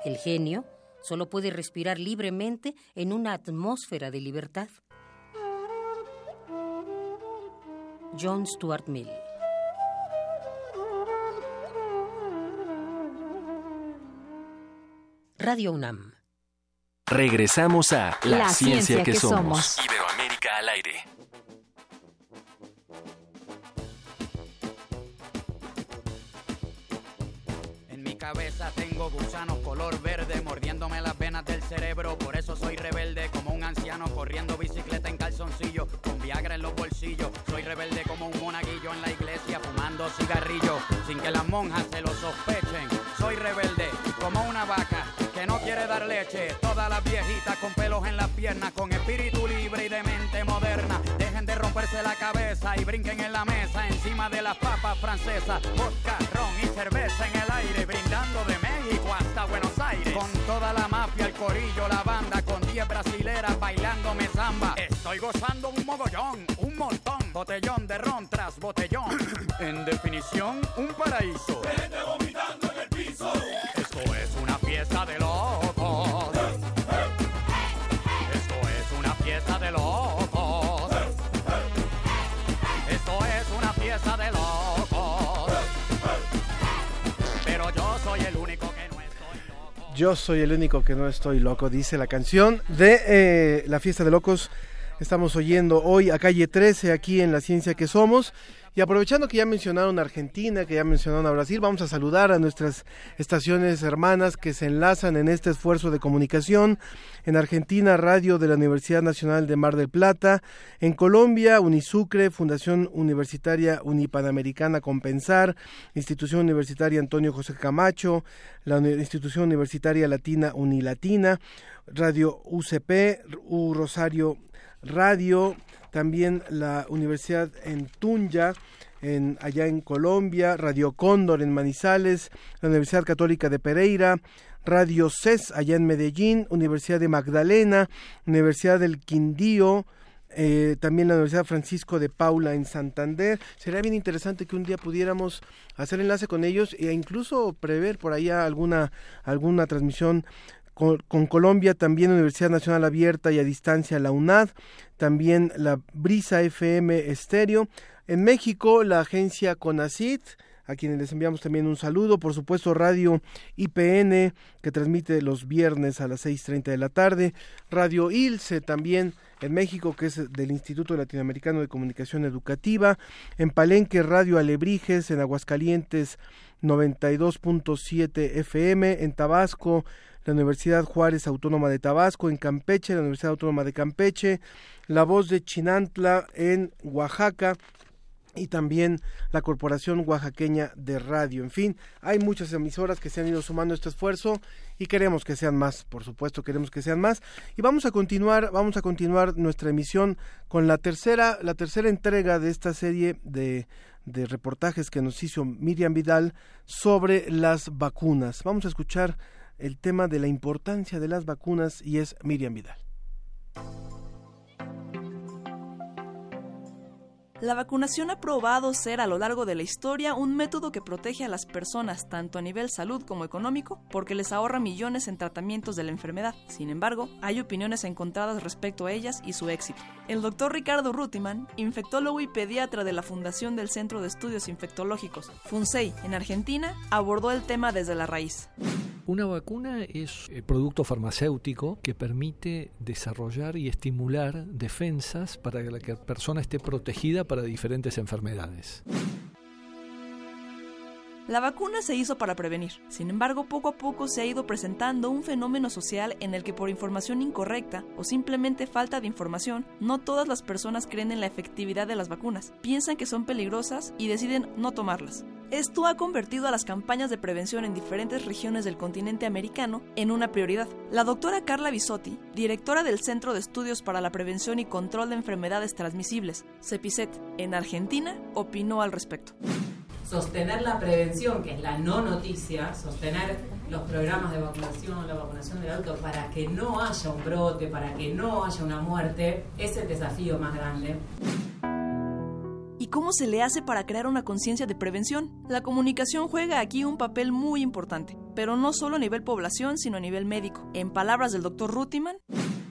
El genio solo puede respirar libremente en una atmósfera de libertad. John Stuart Mill Radio UNAM. Regresamos a La, La ciencia, ciencia que, que somos. somos. Iberoamérica al aire. En mi cabeza tengo gusanos color verde mordiéndome las venas del cerebro. Por eso soy rebelde como un anciano corriendo bicicleta en calzoncillo con Viagra en los bolsillos. Soy rebelde como un monaguillo en la iglesia fumando cigarrillo sin que las monjas se lo sospechen. Soy rebelde como una vaca que no quiere dar leche. Todas las viejitas con pelos en las piernas, con espíritu libre y de mente moderna. Dejen de romperse la cabeza y brinquen en la mesa encima de las papas francesas. Vodka, ron y cerveza en el aire, brindando de México hasta Buenos Aires. Con toda la mafia, el corillo, la banda, con 10 brasileras bailándome samba. Estoy gozando un mogollón, un montón. Botellón de ron tras botellón. en definición, un paraíso. vomitando en el piso. Esto es una fiesta de locos. Yo soy el único que no estoy loco, dice la canción de eh, La Fiesta de Locos. Estamos oyendo hoy a calle 13 aquí en La Ciencia que Somos. Y aprovechando que ya mencionaron Argentina, que ya mencionaron a Brasil, vamos a saludar a nuestras estaciones hermanas que se enlazan en este esfuerzo de comunicación. En Argentina, Radio de la Universidad Nacional de Mar del Plata. En Colombia, Unisucre, Fundación Universitaria Unipanamericana Compensar, Institución Universitaria Antonio José Camacho, la Institución Universitaria Latina Unilatina, Radio UCP, U Rosario Radio, también la Universidad en Tunja, en, allá en Colombia, Radio Cóndor en Manizales, la Universidad Católica de Pereira, Radio CES allá en Medellín, Universidad de Magdalena, Universidad del Quindío, eh, también la Universidad Francisco de Paula en Santander. Sería bien interesante que un día pudiéramos hacer enlace con ellos e incluso prever por allá alguna, alguna transmisión con, Colombia también Universidad Nacional Abierta y a Distancia, la UNAD, también la Brisa FM Estéreo. En México, la agencia CONACIT, a quienes les enviamos también un saludo. Por supuesto, Radio IPN, que transmite los viernes a las 6.30 de la tarde. Radio ILSE también en México, que es del Instituto Latinoamericano de Comunicación Educativa. En Palenque, Radio Alebrijes. En Aguascalientes, 92.7 FM. En Tabasco, la Universidad Juárez Autónoma de Tabasco, en Campeche, la Universidad Autónoma de Campeche, la voz de Chinantla en Oaxaca, y también la Corporación Oaxaqueña de Radio. En fin, hay muchas emisoras que se han ido sumando a este esfuerzo y queremos que sean más, por supuesto, queremos que sean más. Y vamos a continuar, vamos a continuar nuestra emisión con la tercera, la tercera entrega de esta serie de, de reportajes que nos hizo Miriam Vidal sobre las vacunas. Vamos a escuchar el tema de la importancia de las vacunas y es Miriam Vidal. La vacunación ha probado ser a lo largo de la historia un método que protege a las personas tanto a nivel salud como económico porque les ahorra millones en tratamientos de la enfermedad. Sin embargo, hay opiniones encontradas respecto a ellas y su éxito. El doctor Ricardo Rutiman, infectólogo y pediatra de la Fundación del Centro de Estudios Infectológicos, FUNSEI, en Argentina, abordó el tema desde la raíz. Una vacuna es el producto farmacéutico que permite desarrollar y estimular defensas para que la persona esté protegida para diferentes enfermedades. La vacuna se hizo para prevenir. Sin embargo, poco a poco se ha ido presentando un fenómeno social en el que por información incorrecta o simplemente falta de información, no todas las personas creen en la efectividad de las vacunas, piensan que son peligrosas y deciden no tomarlas. Esto ha convertido a las campañas de prevención en diferentes regiones del continente americano en una prioridad. La doctora Carla Bisotti, directora del Centro de Estudios para la Prevención y Control de Enfermedades Transmisibles, CEPICET, en Argentina, opinó al respecto sostener la prevención, que es la no noticia, sostener los programas de vacunación, la vacunación del adulto, para que no haya un brote, para que no haya una muerte, es el desafío más grande. ¿Y cómo se le hace para crear una conciencia de prevención? La comunicación juega aquí un papel muy importante, pero no solo a nivel población, sino a nivel médico. En palabras del doctor Rutiman,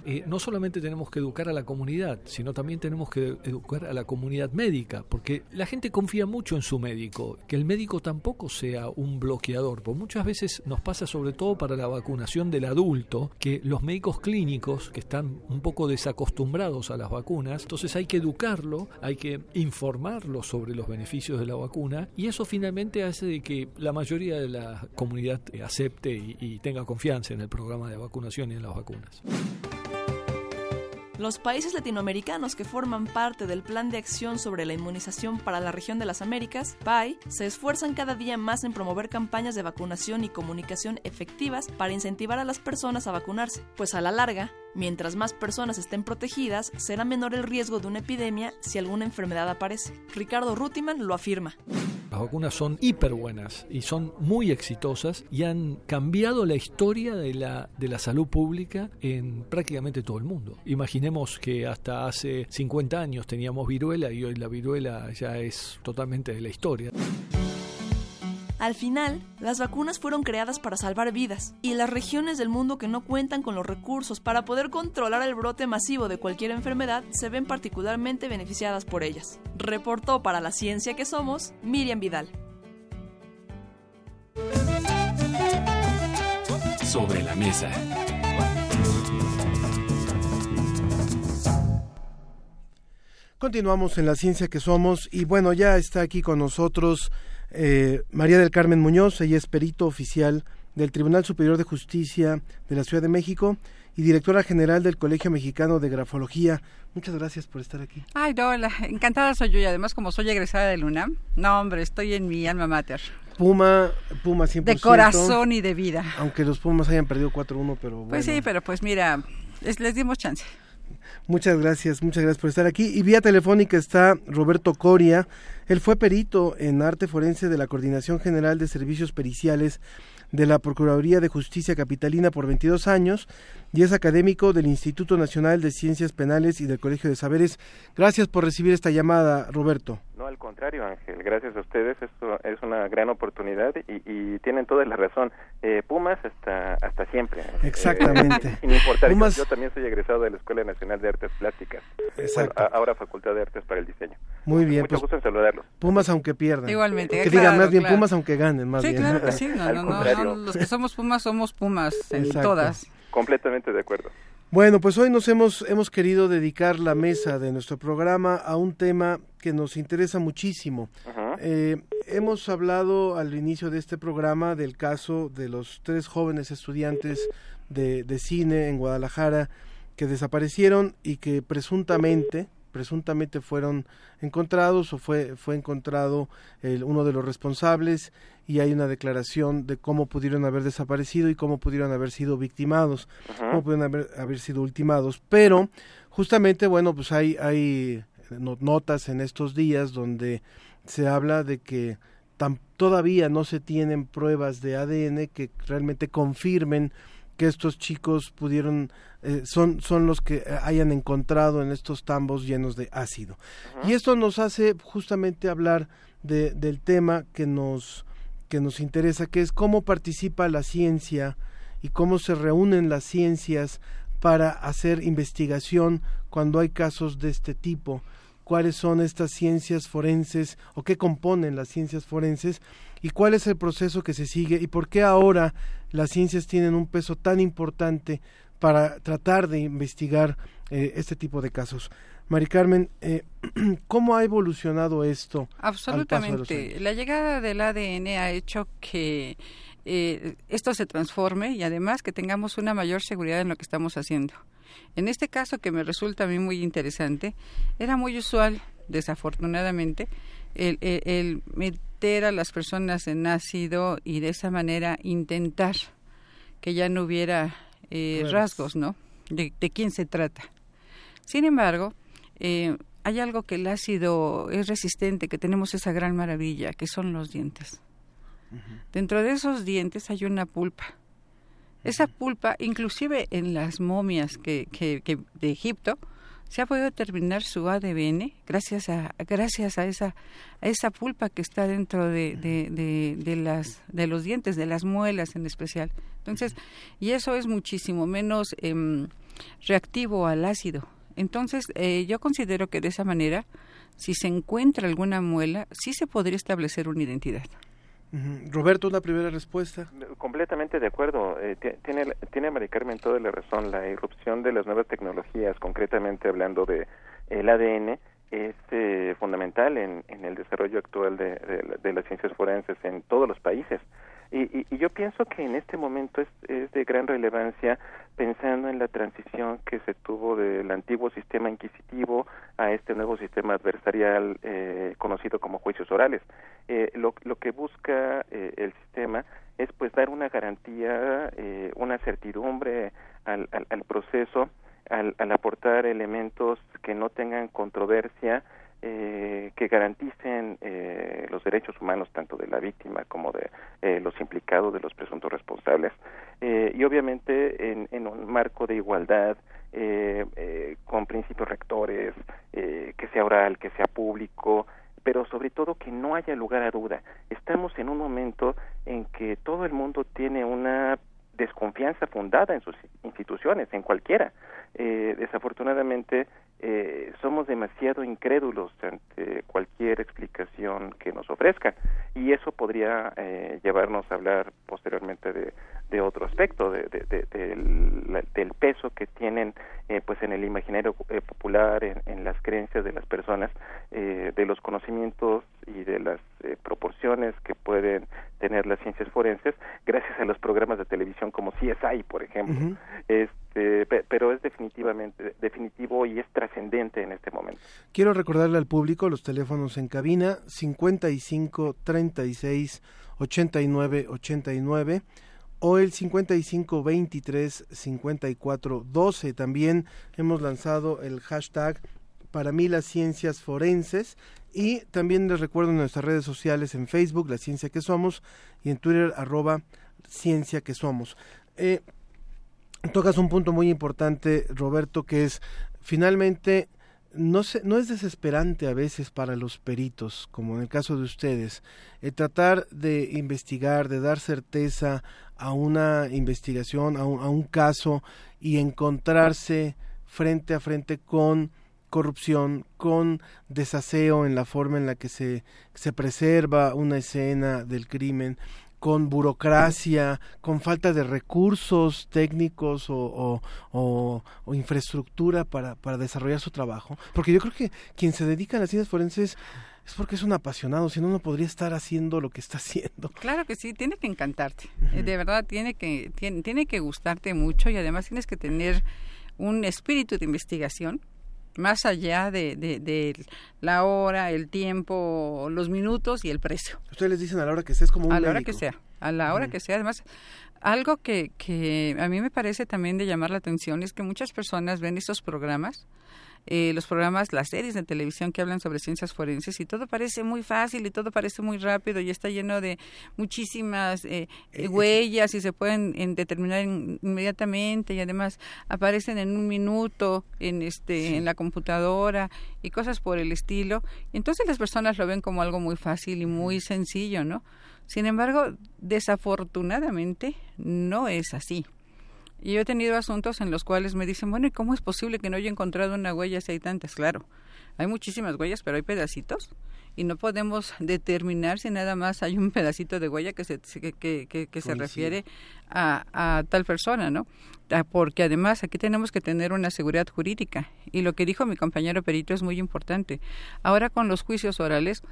eh, no solamente tenemos que educar a la comunidad, sino también tenemos que educar a la comunidad médica, porque la gente confía mucho en su médico, que el médico tampoco sea un bloqueador, porque muchas veces nos pasa sobre todo para la vacunación del adulto, que los médicos clínicos, que están un poco desacostumbrados a las vacunas, entonces hay que educarlo, hay que informarlo sobre los beneficios de la vacuna, y eso finalmente hace de que la mayoría de la comunidad acepte y tenga confianza en el programa de vacunación y en las vacunas. Los países latinoamericanos que forman parte del Plan de Acción sobre la Inmunización para la Región de las Américas, PAI, se esfuerzan cada día más en promover campañas de vacunación y comunicación efectivas para incentivar a las personas a vacunarse, pues a la larga, Mientras más personas estén protegidas, será menor el riesgo de una epidemia si alguna enfermedad aparece. Ricardo Rutiman lo afirma. Las vacunas son hiper buenas y son muy exitosas y han cambiado la historia de la, de la salud pública en prácticamente todo el mundo. Imaginemos que hasta hace 50 años teníamos viruela y hoy la viruela ya es totalmente de la historia. Al final, las vacunas fueron creadas para salvar vidas, y las regiones del mundo que no cuentan con los recursos para poder controlar el brote masivo de cualquier enfermedad se ven particularmente beneficiadas por ellas. Reportó para la ciencia que somos Miriam Vidal. Sobre la mesa. Continuamos en la ciencia que somos y bueno, ya está aquí con nosotros eh, María del Carmen Muñoz, ella es perito oficial del Tribunal Superior de Justicia de la Ciudad de México y directora general del Colegio Mexicano de Grafología. Muchas gracias por estar aquí. Ay, no, encantada soy yo y además como soy egresada del UNAM, no hombre, estoy en mi alma mater. Puma, Puma 100%. De corazón y de vida. Aunque los Pumas hayan perdido 4-1, pero bueno. Pues sí, pero pues mira, les dimos chance. Muchas gracias, muchas gracias por estar aquí. Y vía telefónica está Roberto Coria. Él fue perito en arte forense de la Coordinación General de Servicios Periciales de la Procuraduría de Justicia Capitalina por 22 años y es académico del Instituto Nacional de Ciencias Penales y del Colegio de Saberes. Gracias por recibir esta llamada, Roberto. No, al contrario, Ángel, gracias a ustedes. Esto es una gran oportunidad y, tienen toda la razón. Eh, Pumas hasta hasta siempre. Exactamente. Eh, sin importar, yo también soy egresado de la Escuela Nacional de Artes Plásticas. Exacto. ahora Facultad de Artes para el Diseño. Muy bien. Mucho pues, gusto en saludarlos. Pumas aunque pierdan. Igualmente. Que digan más bien Pumas aunque ganen, más sí, bien. claro que sí. No, no, los que somos Pumas somos Pumas en todas. Completamente de acuerdo. Bueno, pues hoy nos hemos, hemos querido dedicar la mesa de nuestro programa a un tema que nos interesa muchísimo. Eh, hemos hablado al inicio de este programa del caso de los tres jóvenes estudiantes de, de cine en Guadalajara que desaparecieron y que presuntamente, presuntamente fueron encontrados o fue, fue encontrado el, uno de los responsables y hay una declaración de cómo pudieron haber desaparecido y cómo pudieron haber sido victimados, cómo pudieron haber, haber sido ultimados. Pero justamente, bueno, pues hay, hay notas en estos días donde se habla de que todavía no se tienen pruebas de ADN que realmente confirmen que estos chicos pudieron eh, son son los que eh, hayan encontrado en estos tambos llenos de ácido. Y esto nos hace justamente hablar de, del tema que nos que nos interesa que es cómo participa la ciencia y cómo se reúnen las ciencias para hacer investigación cuando hay casos de este tipo. Cuáles son estas ciencias forenses o qué componen las ciencias forenses y cuál es el proceso que se sigue y por qué ahora las ciencias tienen un peso tan importante para tratar de investigar eh, este tipo de casos. Mari Carmen, eh, ¿cómo ha evolucionado esto? Absolutamente. La llegada del ADN ha hecho que eh, esto se transforme y además que tengamos una mayor seguridad en lo que estamos haciendo. En este caso que me resulta a mí muy interesante, era muy usual, desafortunadamente, el, el meter a las personas en ácido y de esa manera intentar que ya no hubiera eh, rasgos, ¿no? De, quién se trata. Sin embargo, eh, hay algo que el ácido es resistente, que tenemos esa gran maravilla, que son los dientes. Dentro de esos dientes hay una pulpa. Esa pulpa, inclusive en las momias que, que, que de Egipto, se ha podido determinar su ADN gracias a gracias a esa a esa pulpa que está dentro de, de, de, las de los dientes de las muelas en especial. Entonces y eso es muchísimo menos em, reactivo al ácido entonces eh, yo considero que de esa manera si se encuentra alguna muela sí se podría establecer una identidad Roberto, una primera respuesta. Completamente de acuerdo. Eh, tiene, tiene Mari Carmen toda la razón. La irrupción de las nuevas tecnologías, concretamente hablando de el ADN, es eh, fundamental en, en, el desarrollo actual de, de, las ciencias forenses en todos los países. Y, y, yo pienso que en este momento es, de gran relevancia pensando en la transición que se tuvo del antiguo sistema inquisitivo a este nuevo sistema adversarial eh, conocido como juicios orales. Eh, lo, lo, que busca eh, el sistema es pues dar una garantía, eh, una certidumbre al, al, al proceso, al, al, aportar elementos que no tengan controversia eh, que garanticen eh, los derechos humanos tanto de la víctima como de eh, los implicados, de los presuntos responsables, eh, y obviamente en, en, un marco de igualdad, eh, con principios rectores, que sea oral, que sea público, pero sobre todo que no haya lugar a duda. Estamos en un momento en que todo el mundo tiene una desconfianza fundada en sus instituciones, en cualquiera. Eh, desafortunadamente, eh, somos demasiado incrédulos ante cualquier explicación que nos ofrezcan. Y eso podría eh, llevarnos a hablar posteriormente de, otro aspecto de, de, del, del, peso que tienen eh, pues en el imaginario eh, popular en, en, las creencias de las personas eh, de los conocimientos y de las proporciones que pueden tener las ciencias forenses gracias a los programas de televisión como CSI por ejemplo. Este pero es definitivamente definitivo y es trascendente en este momento. Quiero recordarle al público los teléfonos en cabina 55 36 89 89 o el 55 23 54 12. También hemos lanzado el hashtag para mí las ciencias forenses y también les recuerdo en nuestras redes sociales en Facebook, La Ciencia que Somos, y en Twitter, arroba Ciencia que Somos. Eh, tocas un punto muy importante, Roberto, que es finalmente no, se, no es desesperante a veces para los peritos, como en el caso de ustedes, eh, tratar de investigar, de dar certeza a una investigación, a un, a un caso y encontrarse frente a frente con corrupción, con desaseo en la forma en la que se, se preserva una escena del crimen, con burocracia, con falta de recursos técnicos o, o, infraestructura para, para, desarrollar su trabajo. Porque yo creo que quien se dedica a las ciencias forenses es porque es un apasionado, si no, no podría estar haciendo lo que está haciendo. Claro que sí, tiene que encantarte, eh, de verdad tiene que, tiene, tiene que gustarte mucho y además tienes que tener un espíritu de investigación más allá de, de, la hora, el tiempo, los minutos y el precio. Ustedes les dicen a la hora que sea, es como un A la hora que sea, a la hora que sea. Además, algo que, que a mí me parece también de llamar la atención es que muchas personas ven estos programas eh, los programas, las series de televisión que hablan sobre ciencias forenses y todo parece muy fácil y todo parece muy rápido y está lleno de muchísimas eh, eh, huellas y se pueden determinar inmediatamente y además aparecen en un minuto en este en la computadora y cosas por el estilo. Entonces las personas lo ven como algo muy fácil y muy sencillo, ¿no? Sin embargo, desafortunadamente no es así. Y yo he tenido asuntos en los cuales me dicen, bueno, ¿y cómo es posible que no haya encontrado una huella si hay tantas? Claro, hay muchísimas huellas, pero hay pedacitos y no podemos determinar si nada más hay un pedacito de huella que se, que, que, que, se refiere a, a, tal persona, ¿no? Ah, porque además aquí tenemos que tener una seguridad jurídica y lo que dijo mi compañero perito es muy importante. Ahora con los juicios orales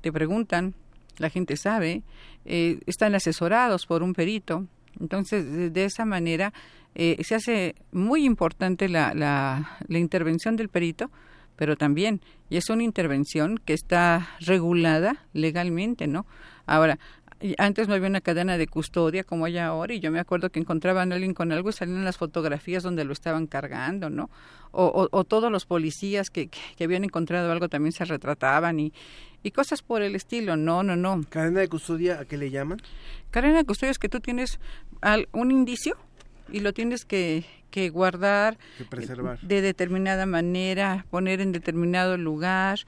te preguntan, la gente sabe, eh, están asesorados por un perito, entonces, de, esa manera eh, se hace muy importante la, la, la intervención del perito, pero también, y es una intervención que está regulada legalmente, ¿no? Ahora, antes no había una cadena de custodia como hay ahora y yo me acuerdo que encontraban a alguien con algo y salían las fotografías donde lo estaban cargando, ¿no? O, o, todos los policías que, que, habían encontrado algo también se retrataban y, y cosas por el estilo. No, no, no. ¿Cadena de custodia a qué le llaman? Cadena de custodia es que tú tienes un indicio y lo tienes que, que guardar de determinada manera, poner en determinado lugar,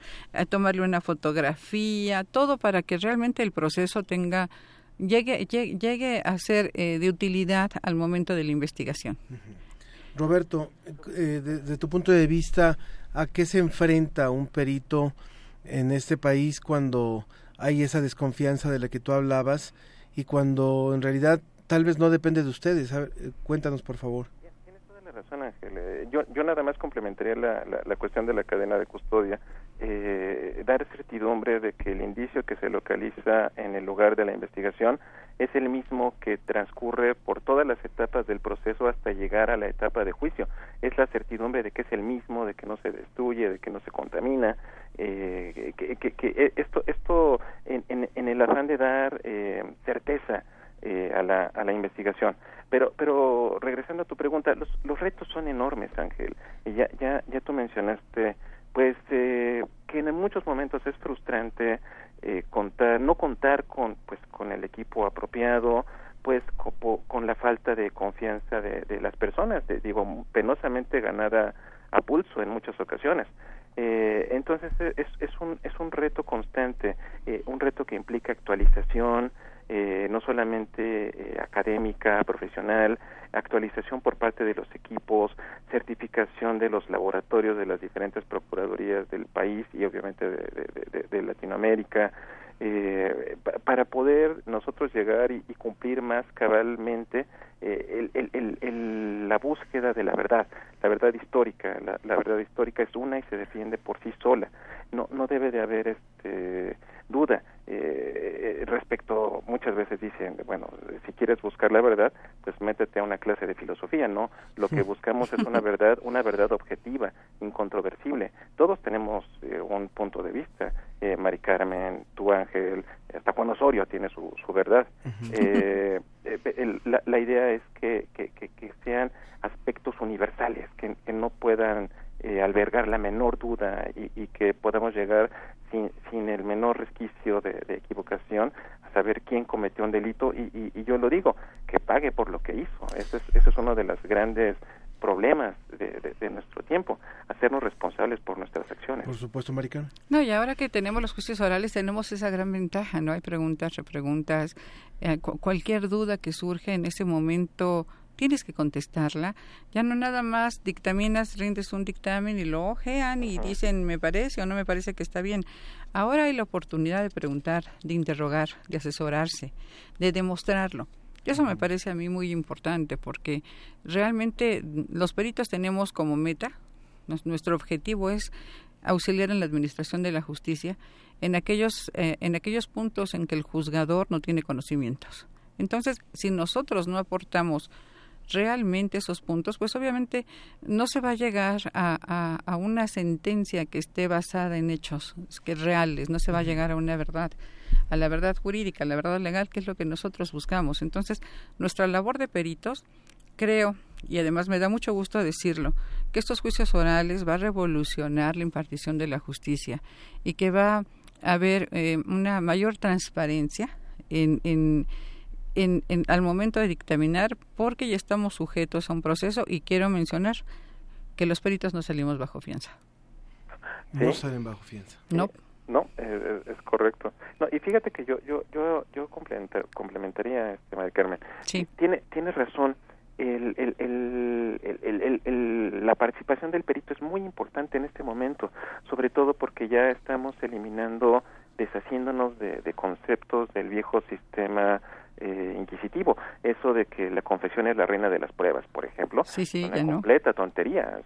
tomarle una fotografía, todo para que realmente el proceso tenga llegue llegue, llegue a ser eh, de utilidad al momento de la investigación. Roberto, eh, desde tu punto de vista, ¿a qué se enfrenta un perito en este país cuando hay esa desconfianza de la que tú hablabas y cuando en realidad tal vez no depende de ustedes. Eh, cuéntanos, por favor. Tienes toda la razón, Ángel. Eh, yo, yo nada más complementaría la, la, cuestión de la cadena de custodia. Eh, dar certidumbre de que el indicio que se localiza en el lugar de la investigación es el mismo que transcurre por todas las etapas del proceso hasta llegar a la etapa de juicio. Es la certidumbre de que es el mismo, de que no se destruye, de que no se contamina. Eh, que, que, que, esto, esto en, en, en el afán de dar eh, certeza eh, a, la, a la investigación. Pero, pero regresando a tu pregunta, los, los retos son enormes, Ángel. Y ya, ya, ya tú mencionaste, pues, eh, que en muchos momentos es frustrante eh, contar, no contar con, pues, con el equipo apropiado, pues, con, la falta de confianza de, de las personas, de, digo, penosamente ganada a pulso en muchas ocasiones. Eh, entonces es, es, un, es un reto constante, eh, un reto que implica actualización, eh, no solamente eh, académica, profesional, actualización por parte de los equipos, certificación de los laboratorios de las diferentes procuradurías del país y obviamente de, Latinoamérica, eh, para poder nosotros llegar y, cumplir más cabalmente eh, el, el, el, la búsqueda de la verdad, la verdad histórica. La, la, verdad histórica es una y se defiende por sí sola. No, no debe de haber este duda eh, eh, respecto muchas veces dicen bueno si quieres buscar la verdad pues métete a una clase de filosofía no lo que buscamos es una verdad una verdad objetiva incontroversible todos tenemos eh, un punto de vista Mari Carmen tu Ángel hasta Juan Osorio tiene su, su verdad. La, la, idea es que, que, que, sean aspectos universales, que, no puedan albergar la menor duda y, y, que podamos llegar sin, sin el menor resquicio de, de equivocación saber quién cometió un delito y, y, yo lo digo, que pague por lo que hizo. Ese es, ese es uno de los grandes problemas de, de, nuestro tiempo, hacernos responsables por nuestras acciones. Por supuesto, Maricana. No, y ahora que tenemos los juicios orales tenemos esa gran ventaja, ¿no? Hay preguntas, repreguntas, eh, cualquier duda que surge en ese momento tienes que contestarla. Ya no nada más dictaminas, rindes un dictamen y lo ojean y dicen me parece o no me parece que está bien. Ahora hay la oportunidad de preguntar, de interrogar, de asesorarse, de demostrarlo. Y eso me parece a mí muy importante porque realmente los peritos tenemos como meta, nuestro objetivo es auxiliar en la administración de la justicia en aquellos, eh, en aquellos puntos en que el juzgador no tiene conocimientos. Entonces, si nosotros no aportamos realmente esos puntos, pues obviamente no se va a llegar a, a, una sentencia que esté basada en hechos que reales, no se va a llegar a una verdad, a la verdad jurídica, a la verdad legal, que es lo que nosotros buscamos. Entonces, nuestra labor de peritos, creo, y además me da mucho gusto decirlo, que estos juicios orales va a revolucionar la impartición de la justicia y que va a haber eh, una mayor transparencia en, en en, al momento de dictaminar porque ya estamos sujetos a un proceso y quiero mencionar que los peritos no salimos bajo fianza. No salen bajo fianza. No. No, es, correcto. No, y fíjate que yo yo yo yo complementaría, este, María Carmen. Sí. Tiene tiene razón. El, el, el, el, la participación del perito es muy importante en este momento, sobre todo porque ya estamos eliminando, deshaciéndonos de, de conceptos del viejo sistema eh, inquisitivo. Eso de que la confesión es la reina de las pruebas, por ejemplo, sí, sí, una completa tontería.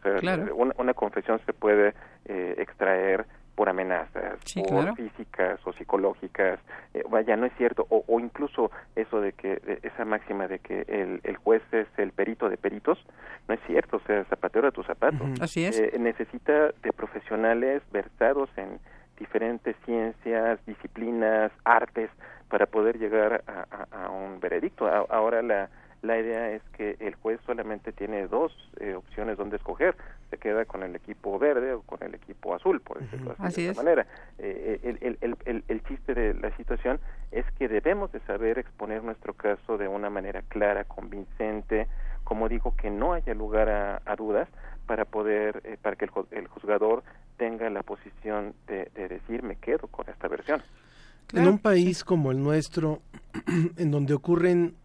una, confesión se puede eh, extraer por amenazas, por físicas o psicológicas, eh, vaya, no es cierto, o, o incluso eso de que esa máxima de que el, el, juez es el perito de peritos, no es cierto, o sea, zapatero de tus zapatos. Así es. necesita de profesionales versados en diferentes ciencias, disciplinas, artes, para poder llegar a, un veredicto. ahora la, la idea es que el juez solamente tiene dos eh, opciones donde escoger. Se queda con el equipo verde o con el equipo azul, por decirlo así, de esa manera. Eh, el, el, el, el, chiste de la situación es que debemos de saber exponer nuestro caso de una manera clara, convincente, como digo, que no haya lugar a, dudas para poder, eh, para que el, juzgador tenga la posición de, de decir me quedo con esta versión en un país como el nuestro, en donde ocurren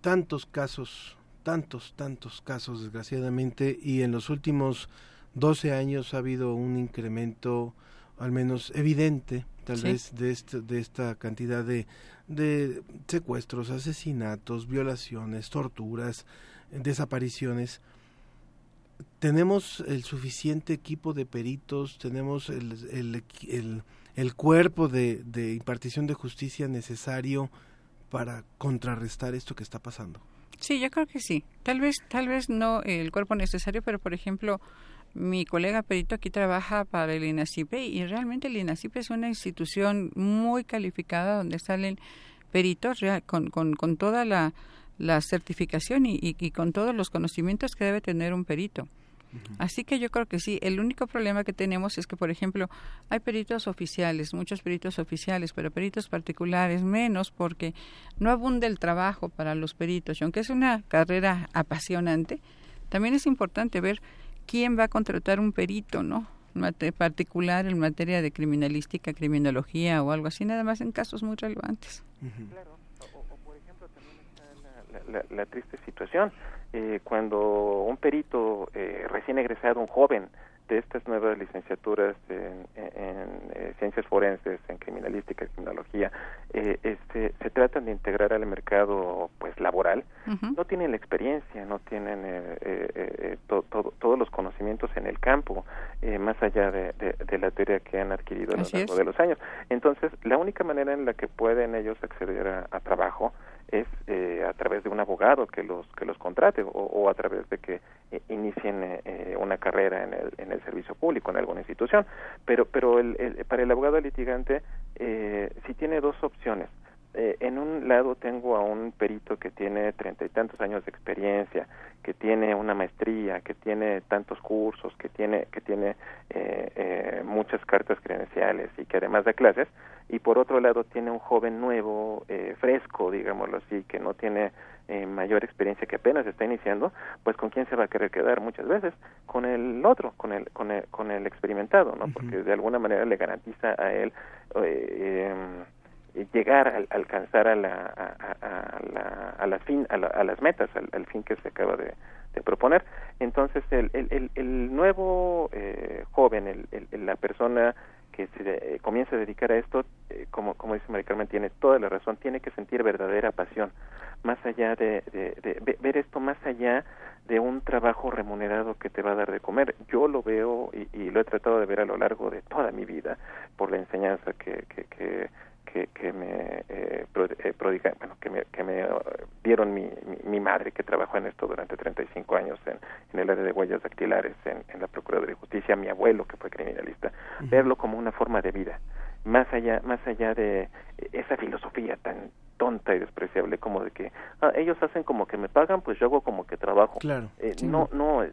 tantos casos, tantos, tantos casos, desgraciadamente, y en los últimos 12 años ha habido un incremento, al menos evidente, tal vez, de, este, de esta cantidad de, de secuestros, asesinatos, violaciones, torturas, desapariciones tenemos el suficiente equipo de peritos, tenemos el, el, el, cuerpo de, de impartición de justicia necesario para contrarrestar esto que está pasando? Sí, yo creo que sí. Tal vez, tal vez no el cuerpo necesario, pero por ejemplo, mi colega perito aquí trabaja para el INACIPE y realmente el INACIPE es una institución muy calificada donde salen peritos con, con, con toda la, la certificación y, y, con todos los conocimientos que debe tener un perito. Así que yo creo que sí. El único problema que tenemos es que, por ejemplo, hay peritos oficiales, muchos peritos oficiales, pero peritos particulares menos porque no abunda el trabajo para los peritos. Y aunque es una carrera apasionante, también es importante ver quién va a contratar un perito, ¿no? particular en materia de criminalística, criminología o algo así, nada más en casos muy relevantes. Claro, o, por ejemplo también la triste situación. Eh, cuando un perito eh, recién egresado, un joven de estas nuevas licenciaturas en, eh, ciencias forenses, en criminalística, criminología, eh, este, se tratan de integrar al mercado pues laboral, no tienen la experiencia, no tienen eh, todos los conocimientos en el campo, más allá de, la teoría que han adquirido a lo largo de los años. Entonces, la única manera en la que pueden ellos acceder a trabajo es eh, a través de un abogado que los que los contrate o, a través de que eh, inicien eh, una carrera en el, en el servicio público en alguna institución. Pero pero el, para el abogado litigante si tiene dos opciones. Eh, en un lado tengo a un perito que tiene treinta y tantos años de experiencia, que tiene una maestría, que tiene tantos cursos, que tiene que tiene eh, eh, muchas cartas credenciales y que además da clases, y por otro lado tiene un joven nuevo, fresco, digámoslo así, que no tiene mayor experiencia, que apenas está iniciando, pues con quién se va a querer quedar muchas veces, con el otro, con el con el con el experimentado, ¿no? Porque de alguna manera le garantiza a él em, llegar a, alcanzar a la a, la, a las fin a, las metas al, fin que se acaba de, proponer entonces el, el, el, nuevo eh, joven el, la persona que se eh, comienza a dedicar a esto eh, como como dice María Carmen tiene toda la razón tiene que sentir verdadera pasión más allá de, de, ver esto más allá de un trabajo remunerado que te va a dar de comer. Yo lo veo y, y, lo he tratado de ver a lo largo de toda mi vida por la enseñanza que, que, que que, que me eh, eh bueno, que me, que me dieron mi, mi, madre que trabajó en esto durante 35 años en, en el área de huellas dactilares en, en la Procuraduría de Justicia, mi abuelo que fue criminalista, verlo como una forma de vida, más allá más allá de esa filosofía tan tonta y despreciable como de que ah, ellos hacen como que me pagan pues yo hago como que trabajo claro eh, no no eh,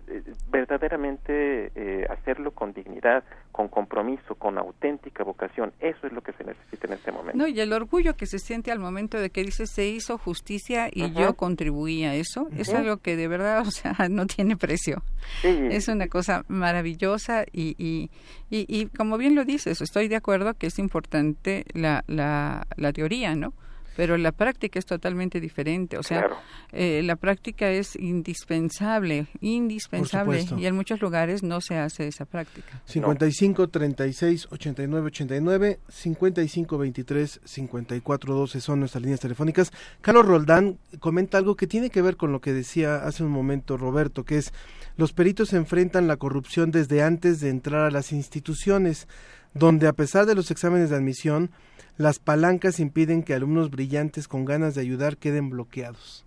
verdaderamente eh, hacerlo con dignidad con compromiso con auténtica vocación eso es lo que se necesita en este momento. No y el orgullo que se siente al momento de que dice se hizo justicia y yo contribuí a eso es algo que de verdad o sea no tiene precio. Es una cosa maravillosa y, y, y, y como bien lo dices estoy de acuerdo que es importante la, la, la teoría no pero la práctica es totalmente diferente. O sea, eh, la práctica es indispensable, indispensable, y en muchos lugares no se hace esa práctica. 55 36 89 89, 55 23 54 12 son nuestras líneas telefónicas. Carlos Roldán comenta algo que tiene que ver con lo que decía hace un momento Roberto, que es los peritos enfrentan la corrupción desde antes de entrar a las instituciones, donde a pesar de los exámenes de admisión, las palancas impiden que alumnos brillantes con ganas de ayudar queden bloqueados.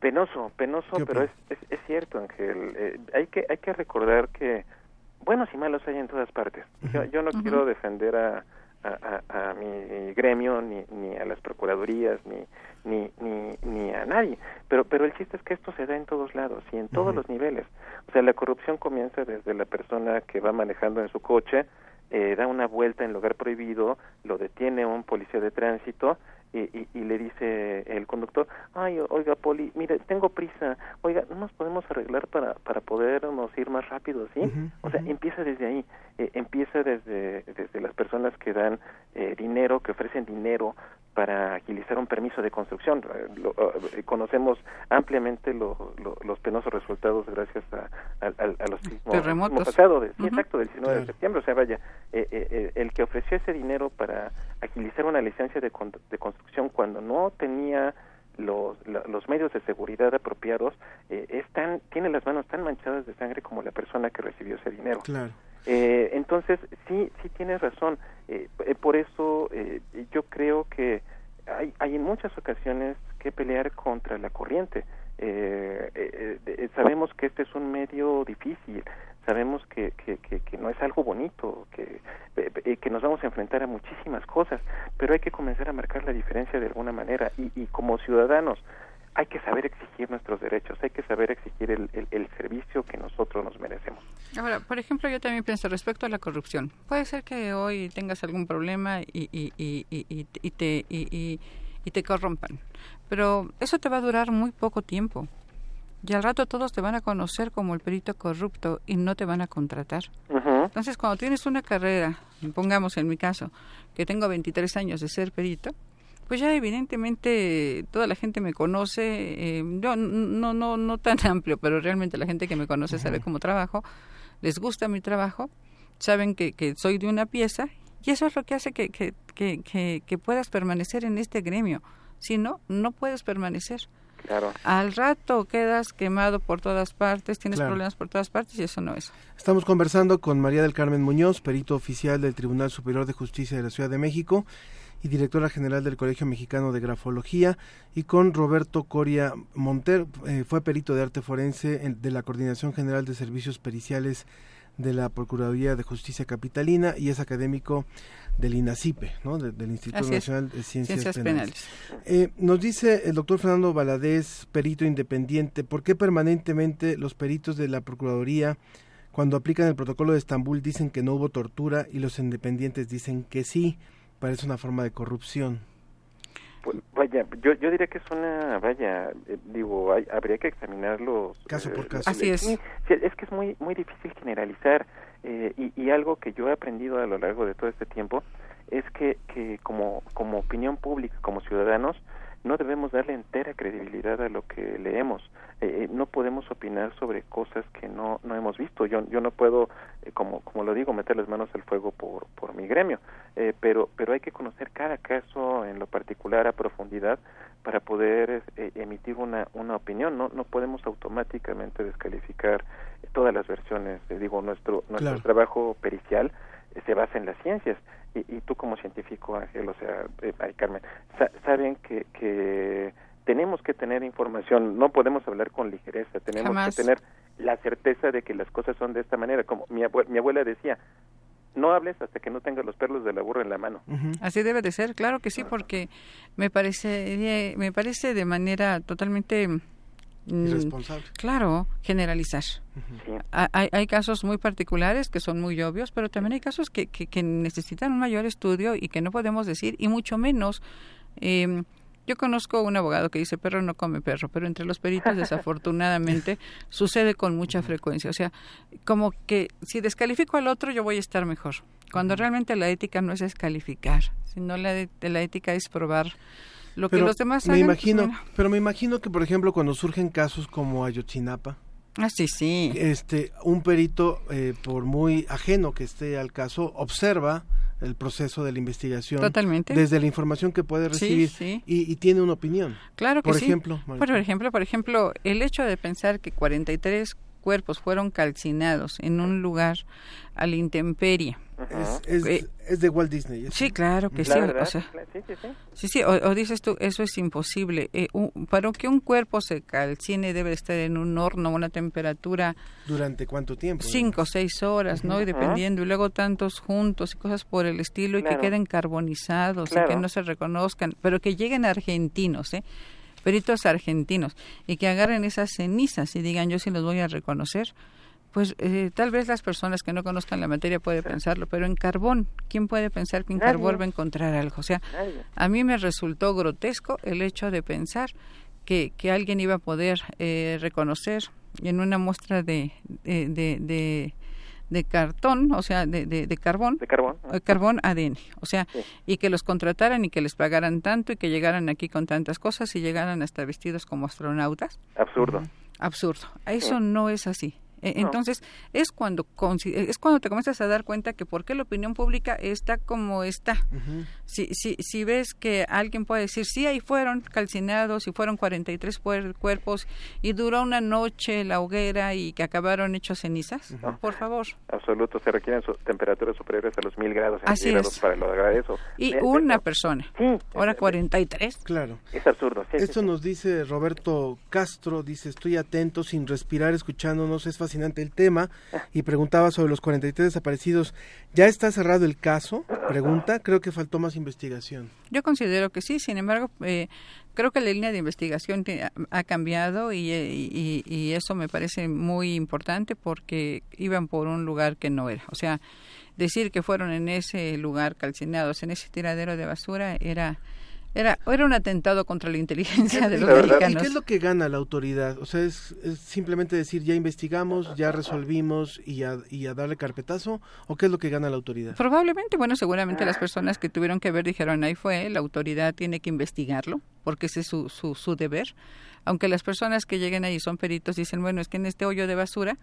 Penoso, penoso, pero es, es, cierto, Ángel. Eh, hay que hay que recordar que buenos y malos hay en todas partes. Yo, yo no quiero defender a, a, mi gremio ni, ni a las procuradurías ni, ni ni ni a nadie, pero pero el chiste es que esto se da en todos lados y en todos los niveles. O sea, la corrupción comienza desde la persona que va manejando en su coche eh, da una vuelta en lugar prohibido, lo detiene un policía de tránsito y, y, le dice el conductor, ay, oiga, Poli, mire, tengo prisa, oiga, ¿no nos podemos arreglar para, para podernos ir más rápido, sí? o sea, empieza desde ahí, eh, empieza desde, desde las personas que dan eh, dinero, que ofrecen dinero para agilizar un permiso de construcción. Eh, eh, conocemos ampliamente los penosos resultados gracias a, a, los terremotos pasados, sí, exacto, del 19 de septiembre. O sea, vaya, eh, el que ofreció ese dinero para agilizar una licencia de, de construcción cuando no tenía los, los medios de seguridad apropiados, están, tiene las manos tan manchadas de sangre como la persona que recibió ese dinero. Claro. Eh, entonces, sí, sí tienes razón. Eh, eh, por eso eh, yo creo que hay, hay en muchas ocasiones que pelear contra la corriente. sabemos que este es un medio difícil, sabemos que, que, que, no es algo bonito, que, que nos vamos a enfrentar a muchísimas cosas, pero hay que comenzar a marcar la diferencia de alguna manera y, y como ciudadanos hay que saber exigir nuestros derechos, hay que saber exigir el, el, servicio que nosotros nos merecemos. Ahora, por ejemplo, yo también pienso respecto a la corrupción. Puede ser que hoy tengas algún problema y, y, y, y te, y, te corrompan, pero eso te va a durar muy poco tiempo. Y al rato todos te van a conocer como el perito corrupto y no te van a contratar. Entonces, cuando tienes una carrera, pongamos en mi caso, que tengo 23 años de ser perito, pues ya evidentemente toda la gente me conoce, eh, yo no, no, no tan amplio, pero realmente la gente que me conoce sabe cómo trabajo, les gusta mi trabajo, saben que, que soy de una pieza y eso es lo que hace que, que, que, que puedas permanecer en este gremio. Si no, no puedes permanecer. Claro. Al rato quedas quemado por todas partes, tienes problemas por todas partes y eso no es. Estamos conversando con María del Carmen Muñoz, perito oficial del Tribunal Superior de Justicia de la Ciudad de México y directora general del Colegio Mexicano de Grafología, y con Roberto Coria Monter, eh, fue perito de arte forense de la Coordinación General de Servicios Periciales de la Procuraduría de Justicia Capitalina y es académico del INACIPE, ¿no? del Instituto Nacional de Ciencias, Penales. Eh, nos dice el doctor Fernando Valadez, perito independiente, ¿por qué permanentemente los peritos de la Procuraduría, cuando aplican el protocolo de Estambul, dicen que no hubo tortura y los independientes dicen que sí? Parece una forma de corrupción. Pues, vaya, yo, yo diría que es una, vaya, eh, digo, habría que examinarlos caso por eh, caso. Así es. es que es muy muy difícil generalizar eh, y, y, algo que yo he aprendido a lo largo de todo este tiempo es que, que como, como opinión pública, como ciudadanos, no debemos darle entera credibilidad a lo que leemos. Eh, eh, no podemos opinar sobre cosas que no, no hemos visto. Yo, yo no puedo, eh, como, como lo digo, meter las manos al fuego por, por mi gremio, pero, pero hay que conocer cada caso en lo particular a profundidad para poder emitir una, una opinión. No, no podemos automáticamente descalificar todas las versiones. digo, nuestro, nuestro trabajo pericial se basa en las ciencias y, y tú como científico, Ángel, o sea, eh, ay, Carmen, saben que, que tenemos que tener información, no podemos hablar con ligereza, tenemos que tener la certeza de que las cosas son de esta manera, como mi, mi abuela decía, no hables hasta que no tengas los perlos de la burra en la mano. Así debe de ser, claro que sí, porque me parece, me parece de manera totalmente Irresponsable. Claro, generalizar. hay, hay, casos muy particulares que son muy obvios, pero también hay casos que, que, necesitan un mayor estudio y que no podemos decir, y mucho menos. Eh, yo conozco un abogado que dice perro no come perro, pero entre los peritos desafortunadamente sucede con mucha frecuencia. O sea, como que si descalifico al otro yo voy a estar mejor. Cuando realmente la ética no es descalificar, sino la, la ética es probar lo que los demás me imagino, pero me imagino que por ejemplo cuando surgen casos como Ayotzinapa, Ah, sí, sí. Este, un perito, eh, por muy ajeno que esté al caso, observa el proceso de la investigación. Totalmente. Desde la información que puede recibir Y, tiene una opinión. Claro que por sí. Ejemplo, por ejemplo, por ejemplo, el hecho de pensar que 43 cuerpos fueron calcinados en un lugar a la intemperie es, es, de Walt Disney. Sí, claro que sí. O sea, sí, sí, O, dices tú, eso es imposible. Eh, para que un cuerpo se calcine debe estar en un horno a una temperatura... ¿Durante cuánto tiempo? Cinco o seis horas, ¿no? Y dependiendo, y luego tantos juntos y cosas por el estilo, y que queden carbonizados y que no se reconozcan, pero que lleguen argentinos, ¿eh? peritos argentinos, y que agarren esas cenizas y digan, yo sí los voy a reconocer pues eh, tal vez las personas que no conozcan la materia pueden pensarlo, pero en carbón, ¿quién puede pensar que en carbón va a encontrar algo? O sea, a mí me resultó grotesco el hecho de pensar que, que alguien iba a poder eh, reconocer en una muestra de, de, de, cartón, o sea, de, de, carbón, de carbón, eh, carbón ADN, o sea, y que los contrataran y que les pagaran tanto y que llegaran aquí con tantas cosas y llegaran hasta vestidos como astronautas. Absurdo. Absurdo. Eso no es así. E, entonces, es cuando es cuando te comienzas a dar cuenta que por qué la opinión pública está como está. si, si, si ves que alguien puede decir, sí, ahí fueron calcinados y fueron 43 cuerpos y duró una noche la hoguera y que acabaron hechos cenizas, por favor. Absoluto, se requieren temperaturas superiores a los mil grados centígrados para lograr eso. Y una persona, ahora 43. Claro. Es absurdo. Esto nos dice Roberto Castro, dice, estoy atento, sin respirar, escuchándonos, es fácil fascinante el tema y preguntaba sobre los 43 desaparecidos. ¿Ya está cerrado el caso? Pregunta. Creo que faltó más investigación. Yo considero que sí, sin embargo, eh, creo que la línea de investigación ha cambiado y, y, eso me parece muy importante porque iban por un lugar que no era. O sea, decir que fueron en ese lugar calcinados, en ese tiradero de basura, era era, era un atentado contra la inteligencia de los mexicanos. ¿Y qué es lo que gana la autoridad? O sea, es, simplemente decir, ya investigamos, ya resolvimos y a, y a, darle carpetazo, o qué es lo que gana la autoridad? Probablemente, bueno, seguramente las personas que tuvieron que ver dijeron, ahí fue, la autoridad tiene que investigarlo, porque ese es su, su, su deber. Aunque las personas que lleguen ahí son peritos, dicen, bueno, es que en este hoyo de basura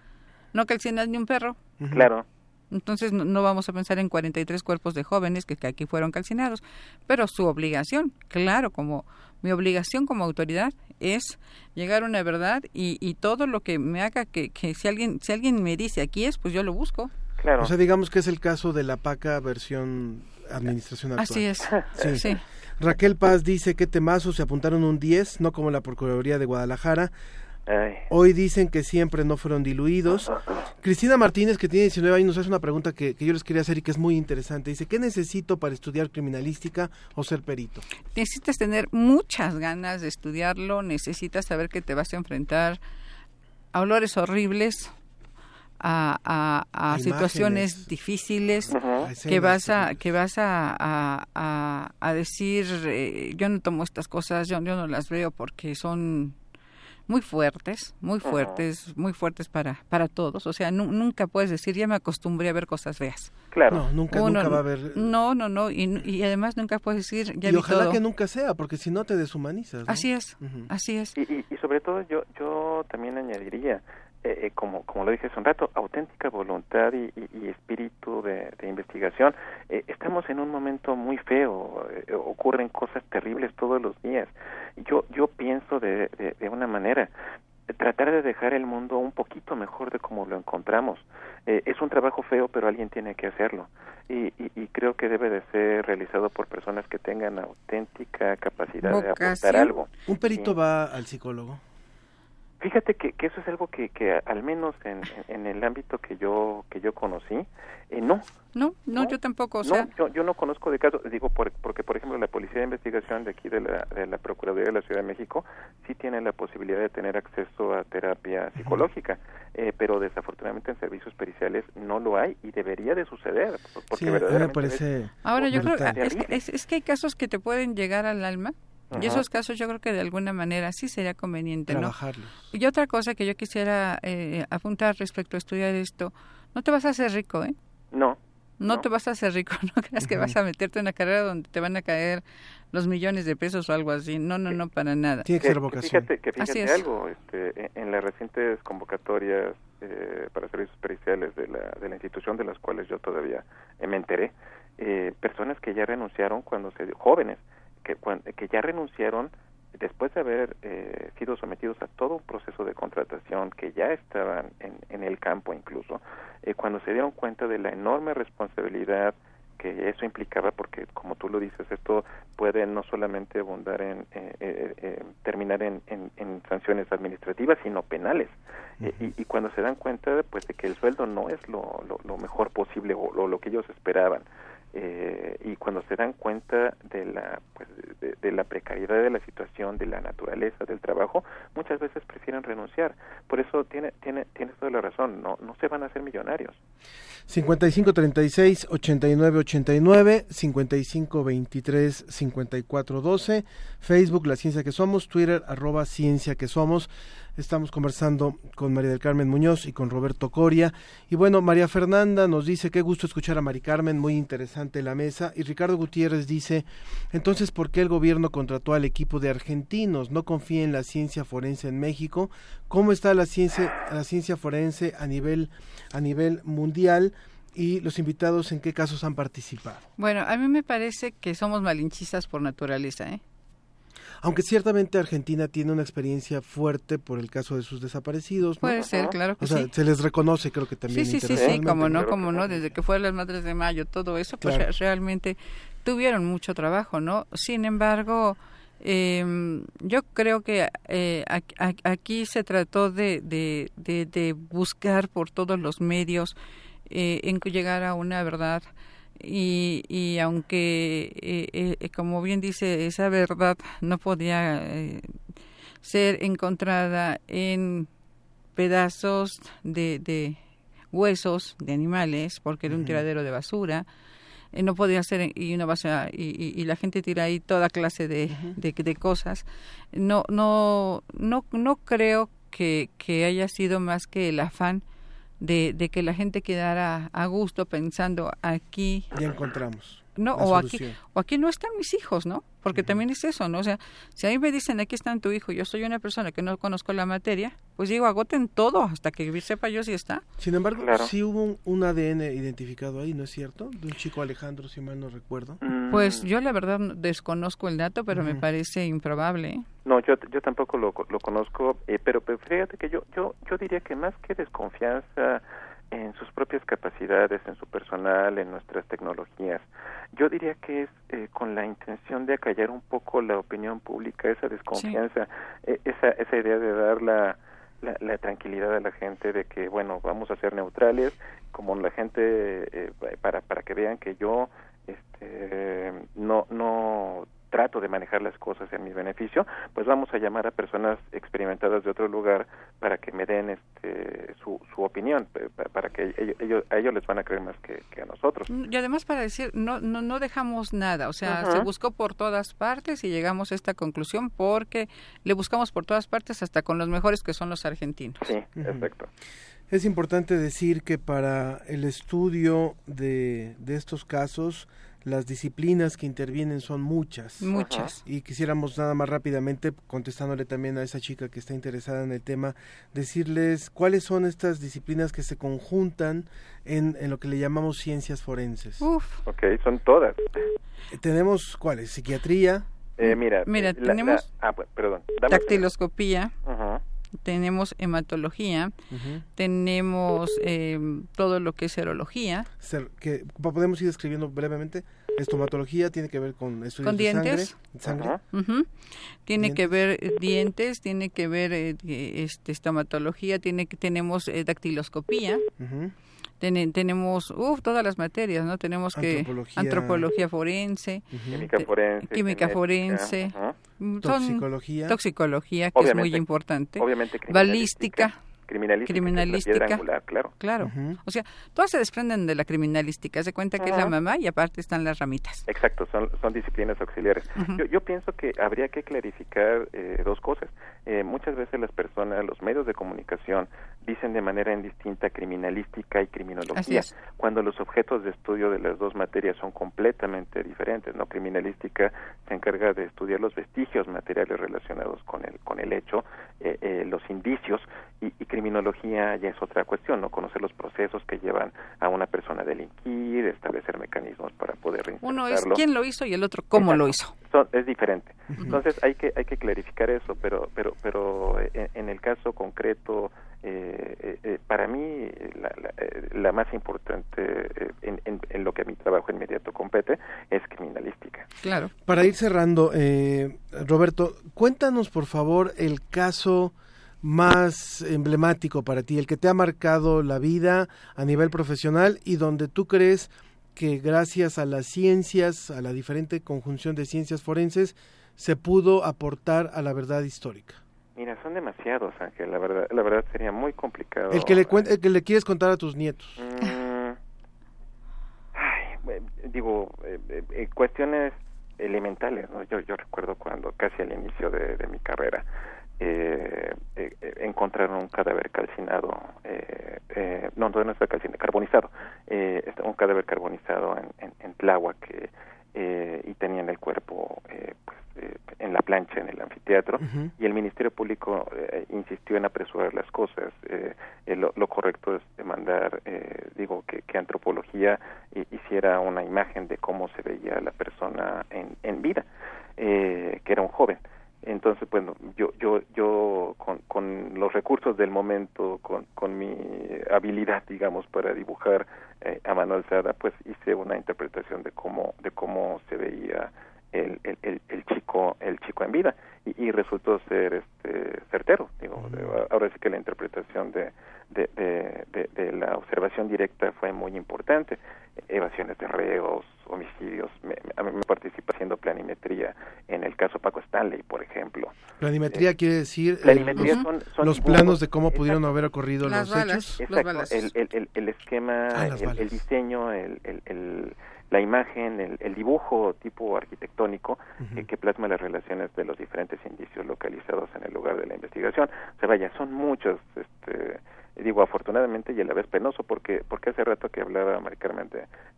no calcinas ni un perro. Claro. Entonces no, vamos a pensar en 43 cuerpos de jóvenes que, aquí fueron calcinados, pero su obligación, claro, como mi obligación como autoridad es llegar a una verdad y, y todo lo que me haga que, que, si alguien si alguien me dice aquí es, pues yo lo busco. Claro. O sea, digamos que es el caso de la PACA versión administración actual. Así es. Sí. Raquel Paz dice que temazo se apuntaron un 10, no como la Procuraduría de Guadalajara Hoy dicen que siempre no fueron diluidos. Cristina Martínez, que tiene 19 años, nos hace una pregunta que, que, yo les quería hacer y que es muy interesante. Dice, ¿qué necesito para estudiar criminalística o ser perito? Necesitas tener muchas ganas de estudiarlo, necesitas saber que te vas a enfrentar a olores horribles, a, a, a situaciones difíciles que vas a que vas a, a decir eh, yo no tomo estas cosas yo, yo no las veo porque son muy fuertes, muy fuertes, muy fuertes para, para todos. O sea, nunca puedes decir, ya me acostumbré a ver cosas feas. Claro. No, nunca, nunca va a haber... No, no, no. Y, y, además nunca puedes decir, ya y ojalá que nunca sea, porque si no te deshumanizas. Así es, así es. Y, y, y, sobre todo yo, yo también añadiría, eh, como, como lo dije hace un rato, auténtica voluntad y, y espíritu de, de investigación. Eh, estamos en un momento muy feo, eh, ocurren cosas terribles todos los días. Yo, yo pienso de, de, de, una manera, tratar de dejar el mundo un poquito mejor de como lo encontramos. es un trabajo feo, pero alguien tiene que hacerlo. Y, y, y, creo que debe de ser realizado por personas que tengan auténtica capacidad ¿Vocación? de aportar algo. ¿Un perito sí. va al psicólogo? Fíjate que, que, eso es algo que, que al menos en, en, el ámbito que yo que yo conocí, eh, no. no. No, no, yo tampoco. O sea... No, yo, yo no conozco de casos, digo, por, porque por ejemplo la Policía de Investigación de aquí de la, de la Procuraduría de la Ciudad de México sí tiene la posibilidad de tener acceso a terapia psicológica, eh, pero desafortunadamente en servicios periciales no lo hay y debería de suceder. Porque sí, verdaderamente me parece Ahora yo creo es que, es, es que hay casos que te pueden llegar al alma Ajá. Y esos casos yo creo que de alguna manera sí sería conveniente, ¿no? Y otra cosa que yo quisiera eh, apuntar respecto a estudiar esto, no te vas a hacer rico, ¿eh? No. No, no. te vas a hacer rico, no creas que vas a meterte en una carrera donde te van a caer los millones de pesos o algo así. No, no, no, para nada. Tiene que ser vocación. Fíjate, que fíjate algo, este, en las recientes convocatorias eh, para servicios periciales de la, de la institución de las cuales yo todavía me enteré, eh, personas que ya renunciaron cuando se jóvenes que, que ya renunciaron después de haber eh, sido sometidos a todo un proceso de contratación, que ya estaban en, el campo incluso, eh, cuando se dieron cuenta de la enorme responsabilidad que eso implicaba, porque como tú lo dices, esto puede no solamente abundar en eh, eh, terminar en, sanciones administrativas, sino penales. Y, cuando se dan cuenta, pues, de que el sueldo no es lo, mejor posible o lo que ellos esperaban, eh, y cuando se dan cuenta de la pues, de, de, la precariedad de la situación de la naturaleza del trabajo muchas veces prefieren renunciar. Por eso tiene tiene tienes toda la razón no no se van a hacer millonarios 55 36 89 89 55 23 54 12 Facebook la ciencia que somos Twitter arroba ciencia que somos Estamos conversando con María del Carmen Muñoz y con Roberto Coria. Y bueno, María Fernanda nos dice, qué gusto escuchar a Mari Carmen, muy interesante la mesa. Y Ricardo Gutiérrez dice, entonces, ¿por qué el gobierno contrató al equipo de argentinos? ¿No confía en la ciencia forense en México? ¿Cómo está la ciencia, la ciencia forense a nivel, a nivel mundial? Y los invitados en qué casos han participado. Bueno, a mí me parece que somos malinchistas por naturaleza, ¿eh? aunque ciertamente Argentina tiene una experiencia fuerte por el caso de sus desaparecidos. ¿no? Puede ser, claro que o sea, sí. se les reconoce, creo que también. Sí, sí, sí, sí, como no, como no, desde que fue las Madres de Mayo, todo eso, pues realmente tuvieron mucho trabajo, ¿no? Sin embargo, eh, yo creo que eh, aquí se trató de, de, de, de, buscar por todos los medios eh, en llegar a una verdad. Y, y aunque, eh, eh, como bien dice, esa verdad no podía eh, ser encontrada en pedazos de, de, huesos de animales, porque era un tiradero de basura, eh, no podía ser y una basura, y, y, y, la gente tira ahí toda clase de, de, de, cosas. No, no, no, no creo que, que haya sido más que el afán de, de que la gente quedara a gusto pensando aquí ya encontramos no o aquí o aquí no están mis hijos no porque también es eso no o sea si a mí me dicen aquí está tu hijo yo soy una persona que no conozco la materia pues digo agoten todo hasta que sepa yo si está sin embargo claro. sí hubo un, un, ADN identificado ahí no es cierto de un chico Alejandro si mal no recuerdo mm. pues yo la verdad desconozco el dato pero uh -huh. me parece improbable ¿eh? no yo yo tampoco lo, lo conozco eh, pero, pero fíjate que yo yo yo diría que más que desconfianza en sus propias capacidades, en su personal, en nuestras tecnologías. Yo diría que es eh, con la intención de acallar un poco la opinión pública, esa desconfianza, sí. eh, esa, esa idea de dar la, la, tranquilidad de la gente de que, bueno, vamos a ser neutrales, como la gente, eh, para, para que vean que yo este, no, no trato de manejar las cosas en mi beneficio, pues vamos a llamar a personas experimentadas de otro lugar para que me den este, su, su opinión, para que ellos, a ellos les van a creer más que, a nosotros. Y además para decir, no, no, no dejamos nada, o sea, se buscó por todas partes y llegamos a esta conclusión porque le buscamos por todas partes hasta con los mejores que son los argentinos. Sí, perfecto. Es importante decir que para el estudio de, de estos casos, las disciplinas que intervienen son muchas. Muchas. Y quisiéramos nada más rápidamente, contestándole también a esa chica que está interesada en el tema, decirles cuáles son estas disciplinas que se conjuntan en, en lo que le llamamos ciencias forenses. Uf. Ok, son todas. Tenemos, ¿cuáles? Psiquiatría. Eh, mira, mira tenemos ah, perdón. dactiloscopía. Tenemos hematología, tenemos eh, todo lo que es serología. que podemos ir describiendo brevemente. Estomatología tiene que ver con estudios ¿Con dientes? de sangre. Tiene que ver eh, dientes, tiene que ver eh, este, estomatología, tiene que tenemos eh, dactiloscopía. tenemos uf, todas las materias, ¿no? Tenemos que antropología, forense, química forense, química forense, mm, toxicología, toxicología que es muy importante, obviamente balística, criminalística, criminalística claro. Claro. O sea, todas se desprenden de la criminalística. Se cuenta que es la mamá y aparte están las ramitas. Exacto, son, son disciplinas auxiliares. yo, yo, pienso que habría que clarificar eh, dos cosas. Eh, muchas veces las personas, los medios de comunicación, dicen de manera indistinta criminalística y criminología, cuando los objetos de estudio de las dos materias son completamente diferentes. No, criminalística se encarga de estudiar los vestigios materiales relacionados con el con el hecho, eh, eh, los indicios y, y, criminología ya es otra cuestión, no conocer los procesos que llevan a una persona a delinquir, establecer mecanismos para poder Uno es quién lo hizo y el otro cómo lo hizo. es diferente. Entonces hay que hay que clarificar eso, pero pero pero en, en el caso concreto eh, eh, eh, para mí la, la, más importante en, en, lo que a mi trabajo inmediato compete es criminalística. Claro. Para ir cerrando, Roberto, cuéntanos por favor el caso más emblemático para ti, el que te ha marcado la vida a nivel profesional y donde tú crees que gracias a las ciencias, a la diferente conjunción de ciencias forenses, se pudo aportar a la verdad histórica. Mira, son demasiados, Ángel. La verdad, la verdad sería muy complicado. El que le el que le quieres contar a tus nietos. Mm, ay, digo, eh, eh, cuestiones elementales. ¿no? Yo, yo recuerdo cuando casi al inicio de, mi carrera eh, encontraron un cadáver calcinado, no, no está calcinado, carbonizado, un cadáver carbonizado en, en, en Tláhuac y tenían el cuerpo pues, eh, en la plancha en el anfiteatro y el Ministerio Público eh, insistió en apresurar las cosas. Eh, lo, correcto es demandar, digo, que, que antropología hiciera una imagen de cómo se veía la persona en, en vida, que era un joven. Entonces, bueno, yo, yo, yo con, con los recursos del momento, con, con mi habilidad, digamos, para dibujar a mano alzada, pues hice una interpretación de cómo, de cómo se veía el, el, el, chico el chico en vida. Y, resultó ser este certero digo ahora sí que la interpretación de de, de, de, la observación directa fue muy importante. Evasiones de reos homicidios me, me, participa haciendo planimetría. En el caso Paco Stanley por ejemplo. Planimetría eh, quiere decir planimetría los, son, son los planos de cómo pudieron haber ocurrido los hechos. exacto el, el, el, esquema ah, el, el, diseño el, el la imagen, el, el dibujo tipo arquitectónico eh, que plasma las relaciones de los diferentes indicios localizados en el lugar de la investigación. O sea, vaya, son muchos, este, digo afortunadamente y a la vez penoso porque porque hace rato que hablaba Mari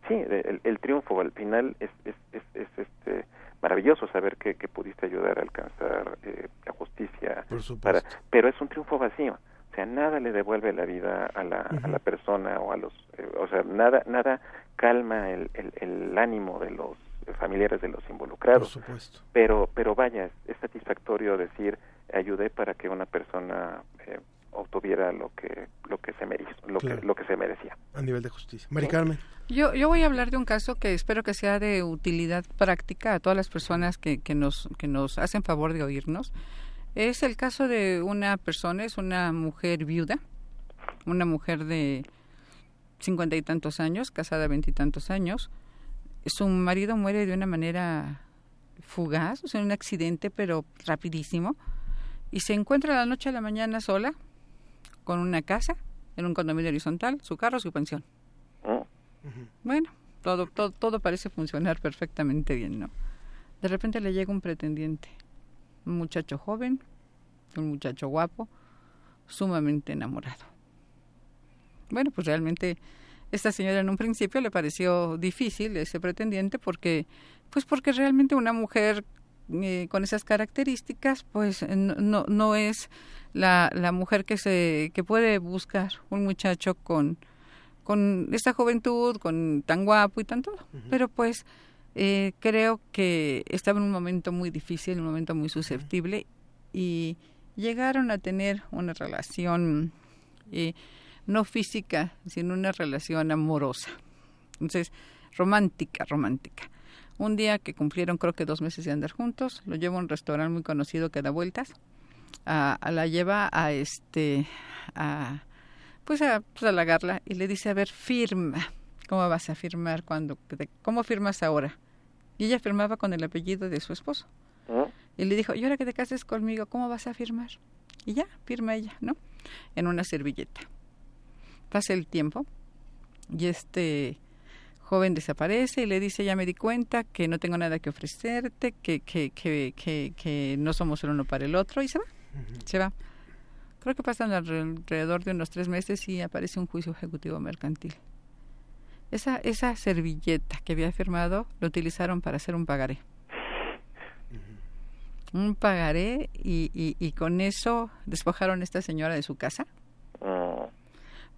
sí, el, el, triunfo al final es, es, es, es este maravilloso saber que, que pudiste ayudar a alcanzar eh, la justicia, para, pero es un triunfo vacío. O sea nada le devuelve la vida a la, a la persona o a los eh, o sea nada nada calma el, el, el, ánimo de los familiares de los involucrados Por supuesto. pero pero vaya es, satisfactorio decir ayudé para que una persona eh, obtuviera lo que lo que se mereció, lo que lo que se merecía a nivel de justicia. Mari Carmen. Yo yo voy a hablar de un caso que espero que sea de utilidad práctica a todas las personas que, que nos que nos hacen favor de oírnos Es el caso de una persona, es una mujer viuda, una mujer de cincuenta y tantos años, casada veintitantos años. Su marido muere de una manera fugaz, o sea, un accidente, pero rapidísimo. Y se encuentra la noche a la mañana sola, con una casa, en un condominio horizontal, su carro, su pensión. Bueno, todo, todo, todo parece funcionar perfectamente bien, ¿no? De repente le llega un pretendiente, un muchacho joven, un muchacho guapo, sumamente enamorado. Bueno, pues realmente esta señora en un principio le pareció difícil ese pretendiente porque, pues porque realmente una mujer eh, con esas características, pues no, no es la, la mujer que se que puede buscar un muchacho con con esta juventud, con tan guapo y tan todo. Pero pues eh, creo que estaba en un momento muy difícil, un momento muy susceptible y llegaron a tener una relación eh, no física, sino una relación amorosa. Entonces, romántica, romántica. Un día que cumplieron creo que dos meses de andar juntos, lo lleva a un restaurante muy conocido que da vueltas, a, la lleva a este, a, pues a, pues y le dice, a ver, firma. ¿Cómo vas a firmar cuando, cómo firmas ahora? Y ella firmaba con el apellido de su esposo. Y le dijo, y ahora que te cases conmigo, ¿cómo vas a firmar? Y ya, firma ella, ¿no? En una servilleta. Pasa el tiempo y este joven desaparece y le dice, ya me di cuenta que no tengo nada que ofrecerte, que, que, que, que, que no somos el uno para el otro y se va, se va. Creo que pasan alrededor de unos tres meses y aparece un juicio ejecutivo mercantil. Esa, esa servilleta que había firmado lo utilizaron para hacer un pagaré. Un pagaré y, y, y con eso despojaron a esta señora de su casa.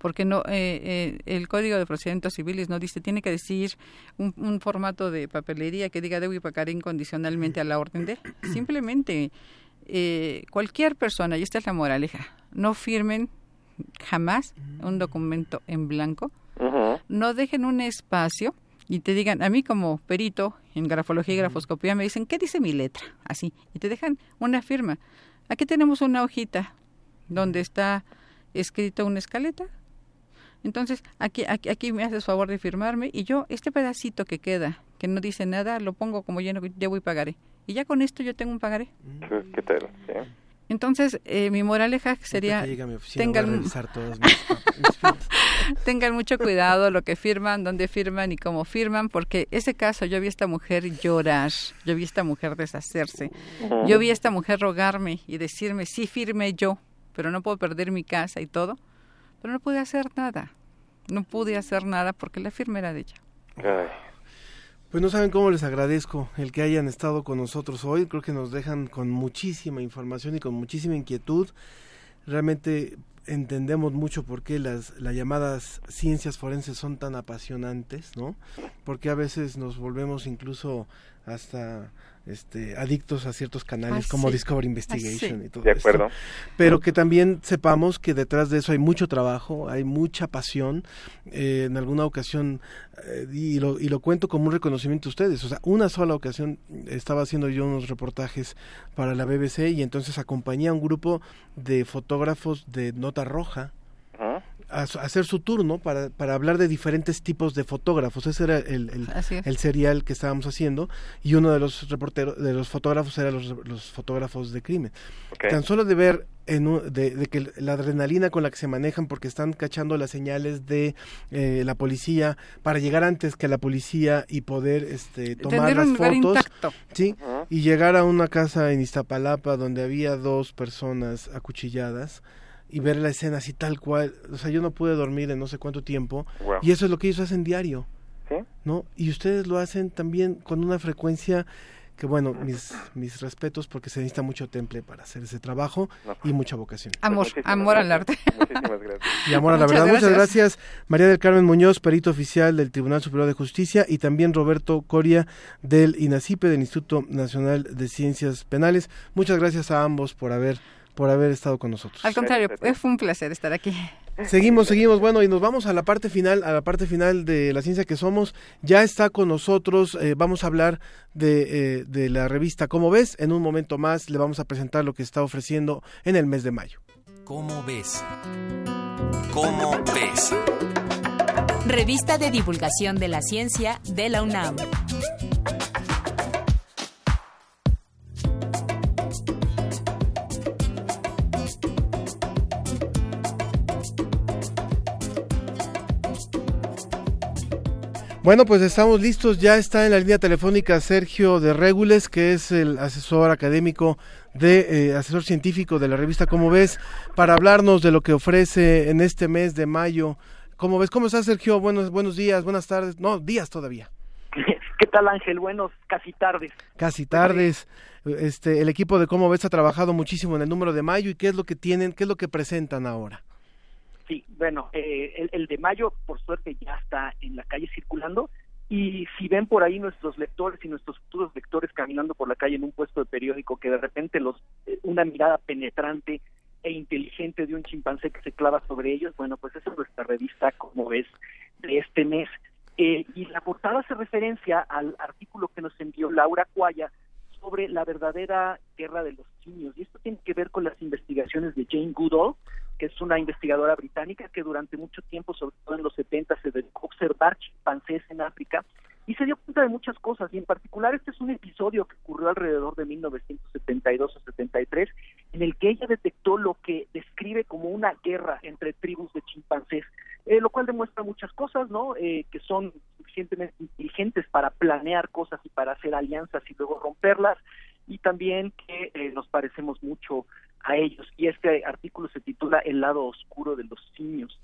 Porque no eh, eh, el Código de Procedimientos Civiles no dice, tiene que decir un, un formato de papelería que diga debo y pagaré incondicionalmente a la orden de. Simplemente eh, cualquier persona, y esta es la moraleja, no firmen jamás un documento en blanco no dejen un espacio y te digan, a mí como perito en grafología y grafoscopía me dicen, ¿qué dice mi letra? Así, y te dejan una firma. Aquí tenemos una hojita donde está escrito una escaleta. Entonces, aquí, aquí, aquí me haces favor de firmarme y yo este pedacito que queda, que no dice nada, lo pongo como lleno, debo y pagaré. Y ya con esto yo tengo un pagaré. ¿Qué tal? Entonces, eh, mi moraleja sería, tengan, tengan mucho cuidado lo que firman, dónde firman y cómo firman, porque ese caso yo vi a esta mujer llorar, yo vi a esta mujer deshacerse, yo vi a esta mujer rogarme y decirme, sí firme yo, pero no puedo perder mi casa y todo, pero no pude hacer nada, no pude hacer nada porque la firma era de ella. Pues no saben cómo les agradezco el que hayan estado con nosotros hoy. Creo que nos dejan con muchísima información y con muchísima inquietud. Realmente entendemos mucho por qué las, las llamadas ciencias forenses son tan apasionantes, ¿no? Porque a veces nos volvemos incluso hasta este, adictos a ciertos canales como Discovery Investigation y todo De acuerdo. Pero que también sepamos que detrás de eso hay mucho trabajo, hay mucha pasión. Eh, en alguna ocasión, eh, y, lo, y lo cuento como un reconocimiento a ustedes, o sea, una sola ocasión estaba haciendo yo unos reportajes para la BBC y entonces acompañé a un grupo de fotógrafos de nota roja a, hacer su turno para, para hablar de diferentes tipos de fotógrafos. Ese era el, el, serial que estábamos haciendo y uno de los reporteros, de los fotógrafos eran los, los fotógrafos de crimen. Tan solo de ver en de, que la adrenalina con la que se manejan porque están cachando las señales de eh, la policía para llegar antes que la policía y poder este tomar las fotos sí y llegar a una casa en Iztapalapa donde había dos personas acuchilladas y ver la escena así tal cual. O sea, yo no pude dormir en no sé cuánto tiempo. Y eso es lo que ellos hacen diario. ¿Sí? ¿No? Y ustedes lo hacen también con una frecuencia que, bueno, mis, mis respetos porque se necesita mucho temple para hacer ese trabajo y mucha vocación. Amor, amor al arte. Muchísimas gracias. Y amor a la verdad. Muchas gracias, María del Carmen Muñoz, perito oficial del Tribunal Superior de Justicia, y también Roberto Coria del INACIPE, del Instituto Nacional de Ciencias Penales. Muchas gracias a ambos por haber por haber estado con nosotros. Al contrario, fue un placer estar aquí. Seguimos, seguimos. Bueno, y nos vamos a la parte final, a la parte final de la ciencia que somos. Ya está con nosotros. Eh, vamos a hablar de, eh, de la revista ¿Cómo ves? En un momento más le vamos a presentar lo que está ofreciendo en el mes de mayo. ¿Cómo ves? ¿Cómo ves? Revista de divulgación de la ciencia de la UNAM. Bueno, pues estamos listos. Ya está en la línea telefónica Sergio de Regules, que es el asesor académico de eh, asesor científico de la revista Cómo ves, para hablarnos de lo que ofrece en este mes de mayo. ¿Cómo ves? ¿Cómo estás, Sergio? Buenos, buenos días, buenas tardes. No, días todavía. ¿Qué tal, Ángel? Buenos, casi tardes. Casi tardes. Este, el equipo de Cómo ves ha trabajado muchísimo en el número de mayo y qué es lo que tienen, qué es lo que presentan ahora. Sí, bueno, eh, el, de mayo, por suerte, ya está en la calle circulando. Y si ven por ahí nuestros lectores y nuestros futuros lectores caminando por la calle en un puesto de periódico que de repente los eh, una mirada penetrante e inteligente de un chimpancé que se clava sobre ellos, bueno, pues esa es nuestra revista, como ves, de este mes. Eh, y la portada hace referencia al artículo que nos envió Laura Cuaya sobre la verdadera guerra de los simios. Y esto tiene que ver con las investigaciones de Jane Goodall, que es una investigadora británica que durante mucho tiempo, sobre todo en los 70, se dedicó a observar chimpancés en África y se dio cuenta de muchas cosas y en particular este es un episodio que ocurrió alrededor de 1972 o 73 en el que ella detectó lo que describe como una guerra entre tribus de chimpancés, eh, lo cual demuestra muchas cosas, ¿no? Eh, que son suficientemente inteligentes para planear cosas y para hacer alianzas y luego romperlas y también que eh, nos parecemos mucho a ellos. Y este artículo se titula El lado oscuro de los simios.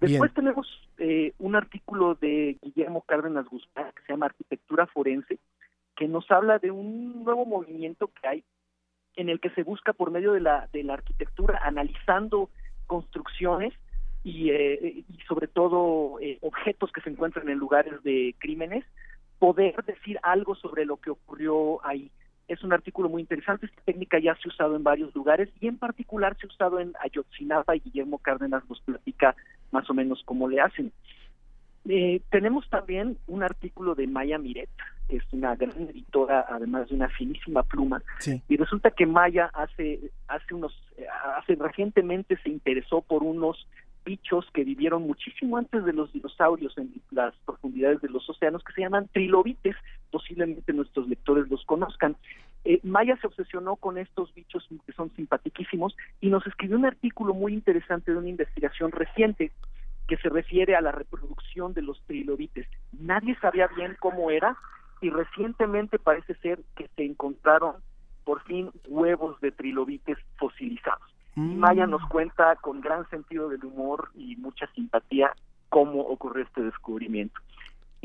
Después tenemos eh, un artículo de Guillermo Cárdenas Guzmán que se llama Arquitectura Forense, que nos habla de un nuevo movimiento que hay en el que se busca por medio de la, de la arquitectura, analizando construcciones y, eh, y sobre todo eh, objetos que se encuentran en lugares de crímenes, poder decir algo sobre lo que ocurrió ahí es un artículo muy interesante. Esta técnica ya se ha usado en varios lugares y en particular se ha usado en Ayotzinapa y Guillermo Cárdenas nos platica más o menos cómo le hacen. Eh, tenemos también un artículo de Maya Miret, que es una gran editora, además de una finísima pluma, y resulta que Maya hace, hace unos, hace recientemente se interesó por unos bichos que vivieron muchísimo antes de los dinosaurios en las profundidades de los océanos que se llaman trilobites, posiblemente nuestros lectores los conozcan. Eh, Maya se obsesionó con estos bichos que son simpaticísimos y nos escribió un artículo muy interesante de una investigación reciente que se refiere a la reproducción de los trilobites. Nadie sabía bien cómo era y recientemente parece ser que se encontraron por fin huevos de trilobites fosilizados. Mm. Maya nos cuenta con gran sentido del humor y mucha simpatía cómo ocurrió este descubrimiento.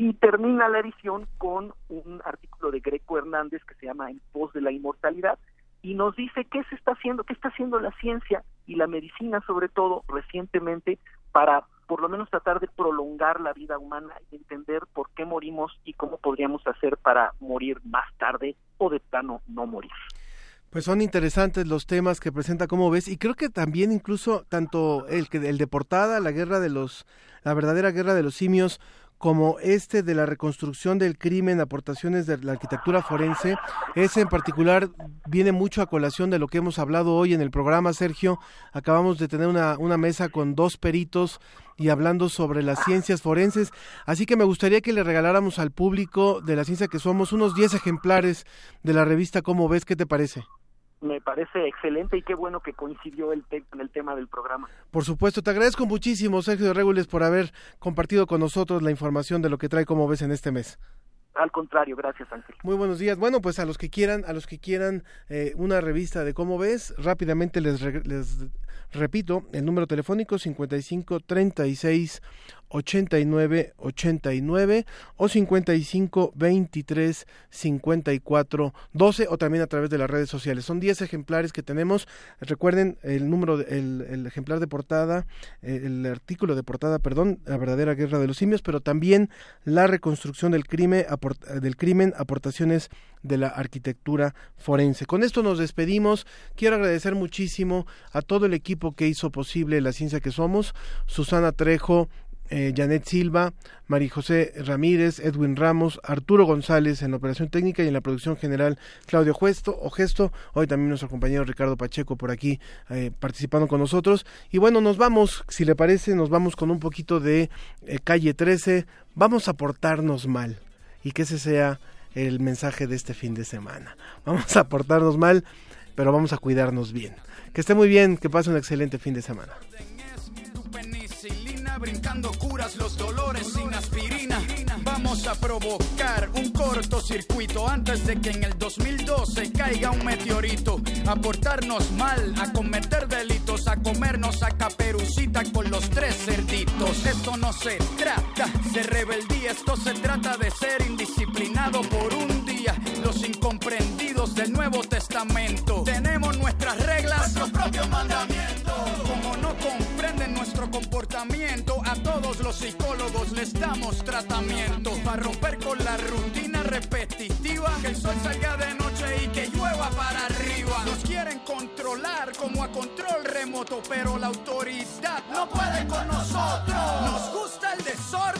Y termina la edición con un artículo de Greco Hernández que se llama En pos de la inmortalidad y nos dice qué se está haciendo, qué está haciendo la ciencia y la medicina sobre todo recientemente para por lo menos tratar de prolongar la vida humana y entender por qué morimos y cómo podríamos hacer para morir más tarde o de plano no morir. Pues son interesantes los temas que presenta, como ves, y creo que también incluso tanto el que el de portada, la guerra de los, la verdadera guerra de los simios, como este de la reconstrucción del crimen, aportaciones de la arquitectura forense, ese en particular viene mucho a colación de lo que hemos hablado hoy en el programa, Sergio. Acabamos de tener una, una mesa con dos peritos y hablando sobre las ciencias forenses, así que me gustaría que le regaláramos al público de la ciencia que somos unos 10 ejemplares de la revista ¿Cómo ves? ¿Qué te parece? Me parece excelente y qué bueno que coincidió el el tema del programa. Por supuesto, te agradezco muchísimo, Sergio de Regules, por haber compartido con nosotros la información de lo que trae como ves en este mes. Al contrario, gracias Ángel. Muy buenos días. Bueno, pues a los que quieran, a los que quieran eh, una revista de cómo ves, rápidamente les, les repito el número telefónico 55 36 89 89 o 55 23 54 12 o también a través de las redes sociales. Son 10 ejemplares que tenemos. Recuerden el número, el, el ejemplar de portada, eh, el artículo de portada, perdón, la verdadera guerra de los simios, pero también la reconstrucción del crimen, del crimen, aportaciones de la arquitectura forense. Con esto nos despedimos. Quiero agradecer muchísimo a todo el equipo que hizo posible la ciencia que somos, Susana Trejo, eh, Janet Silva, María José Ramírez, Edwin Ramos, Arturo González en la operación técnica y en la producción general Claudio Gesto, o Gesto, hoy también nuestro compañero Ricardo Pacheco por aquí eh, participando con nosotros. Y bueno, nos vamos, si le parece, nos vamos con un poquito de eh, calle 13, vamos a portarnos mal y que ese sea el mensaje de este fin de semana. Vamos a portarnos mal, pero vamos a cuidarnos bien. Que esté muy bien, que pase un excelente fin de semana brincando curas los dolores sin aspirina. Vamos a provocar un cortocircuito antes de que en el 2012 caiga un meteorito. A portarnos mal, a cometer delitos, a comernos a caperucita con los tres cerditos. Esto no se trata de rebeldía, esto se trata de ser indisciplinado por un día. Los incomprendidos del Nuevo Testamento. Tenemos nuestras reglas, nuestro propio mandamiento. Comportamiento, a todos los psicólogos les damos tratamiento para romper con la rutina repetitiva. Que el sol salga de noche y que llueva para arriba. Nos quieren controlar como a control remoto, pero la autoridad no puede con nosotros. Nos gusta el desorden.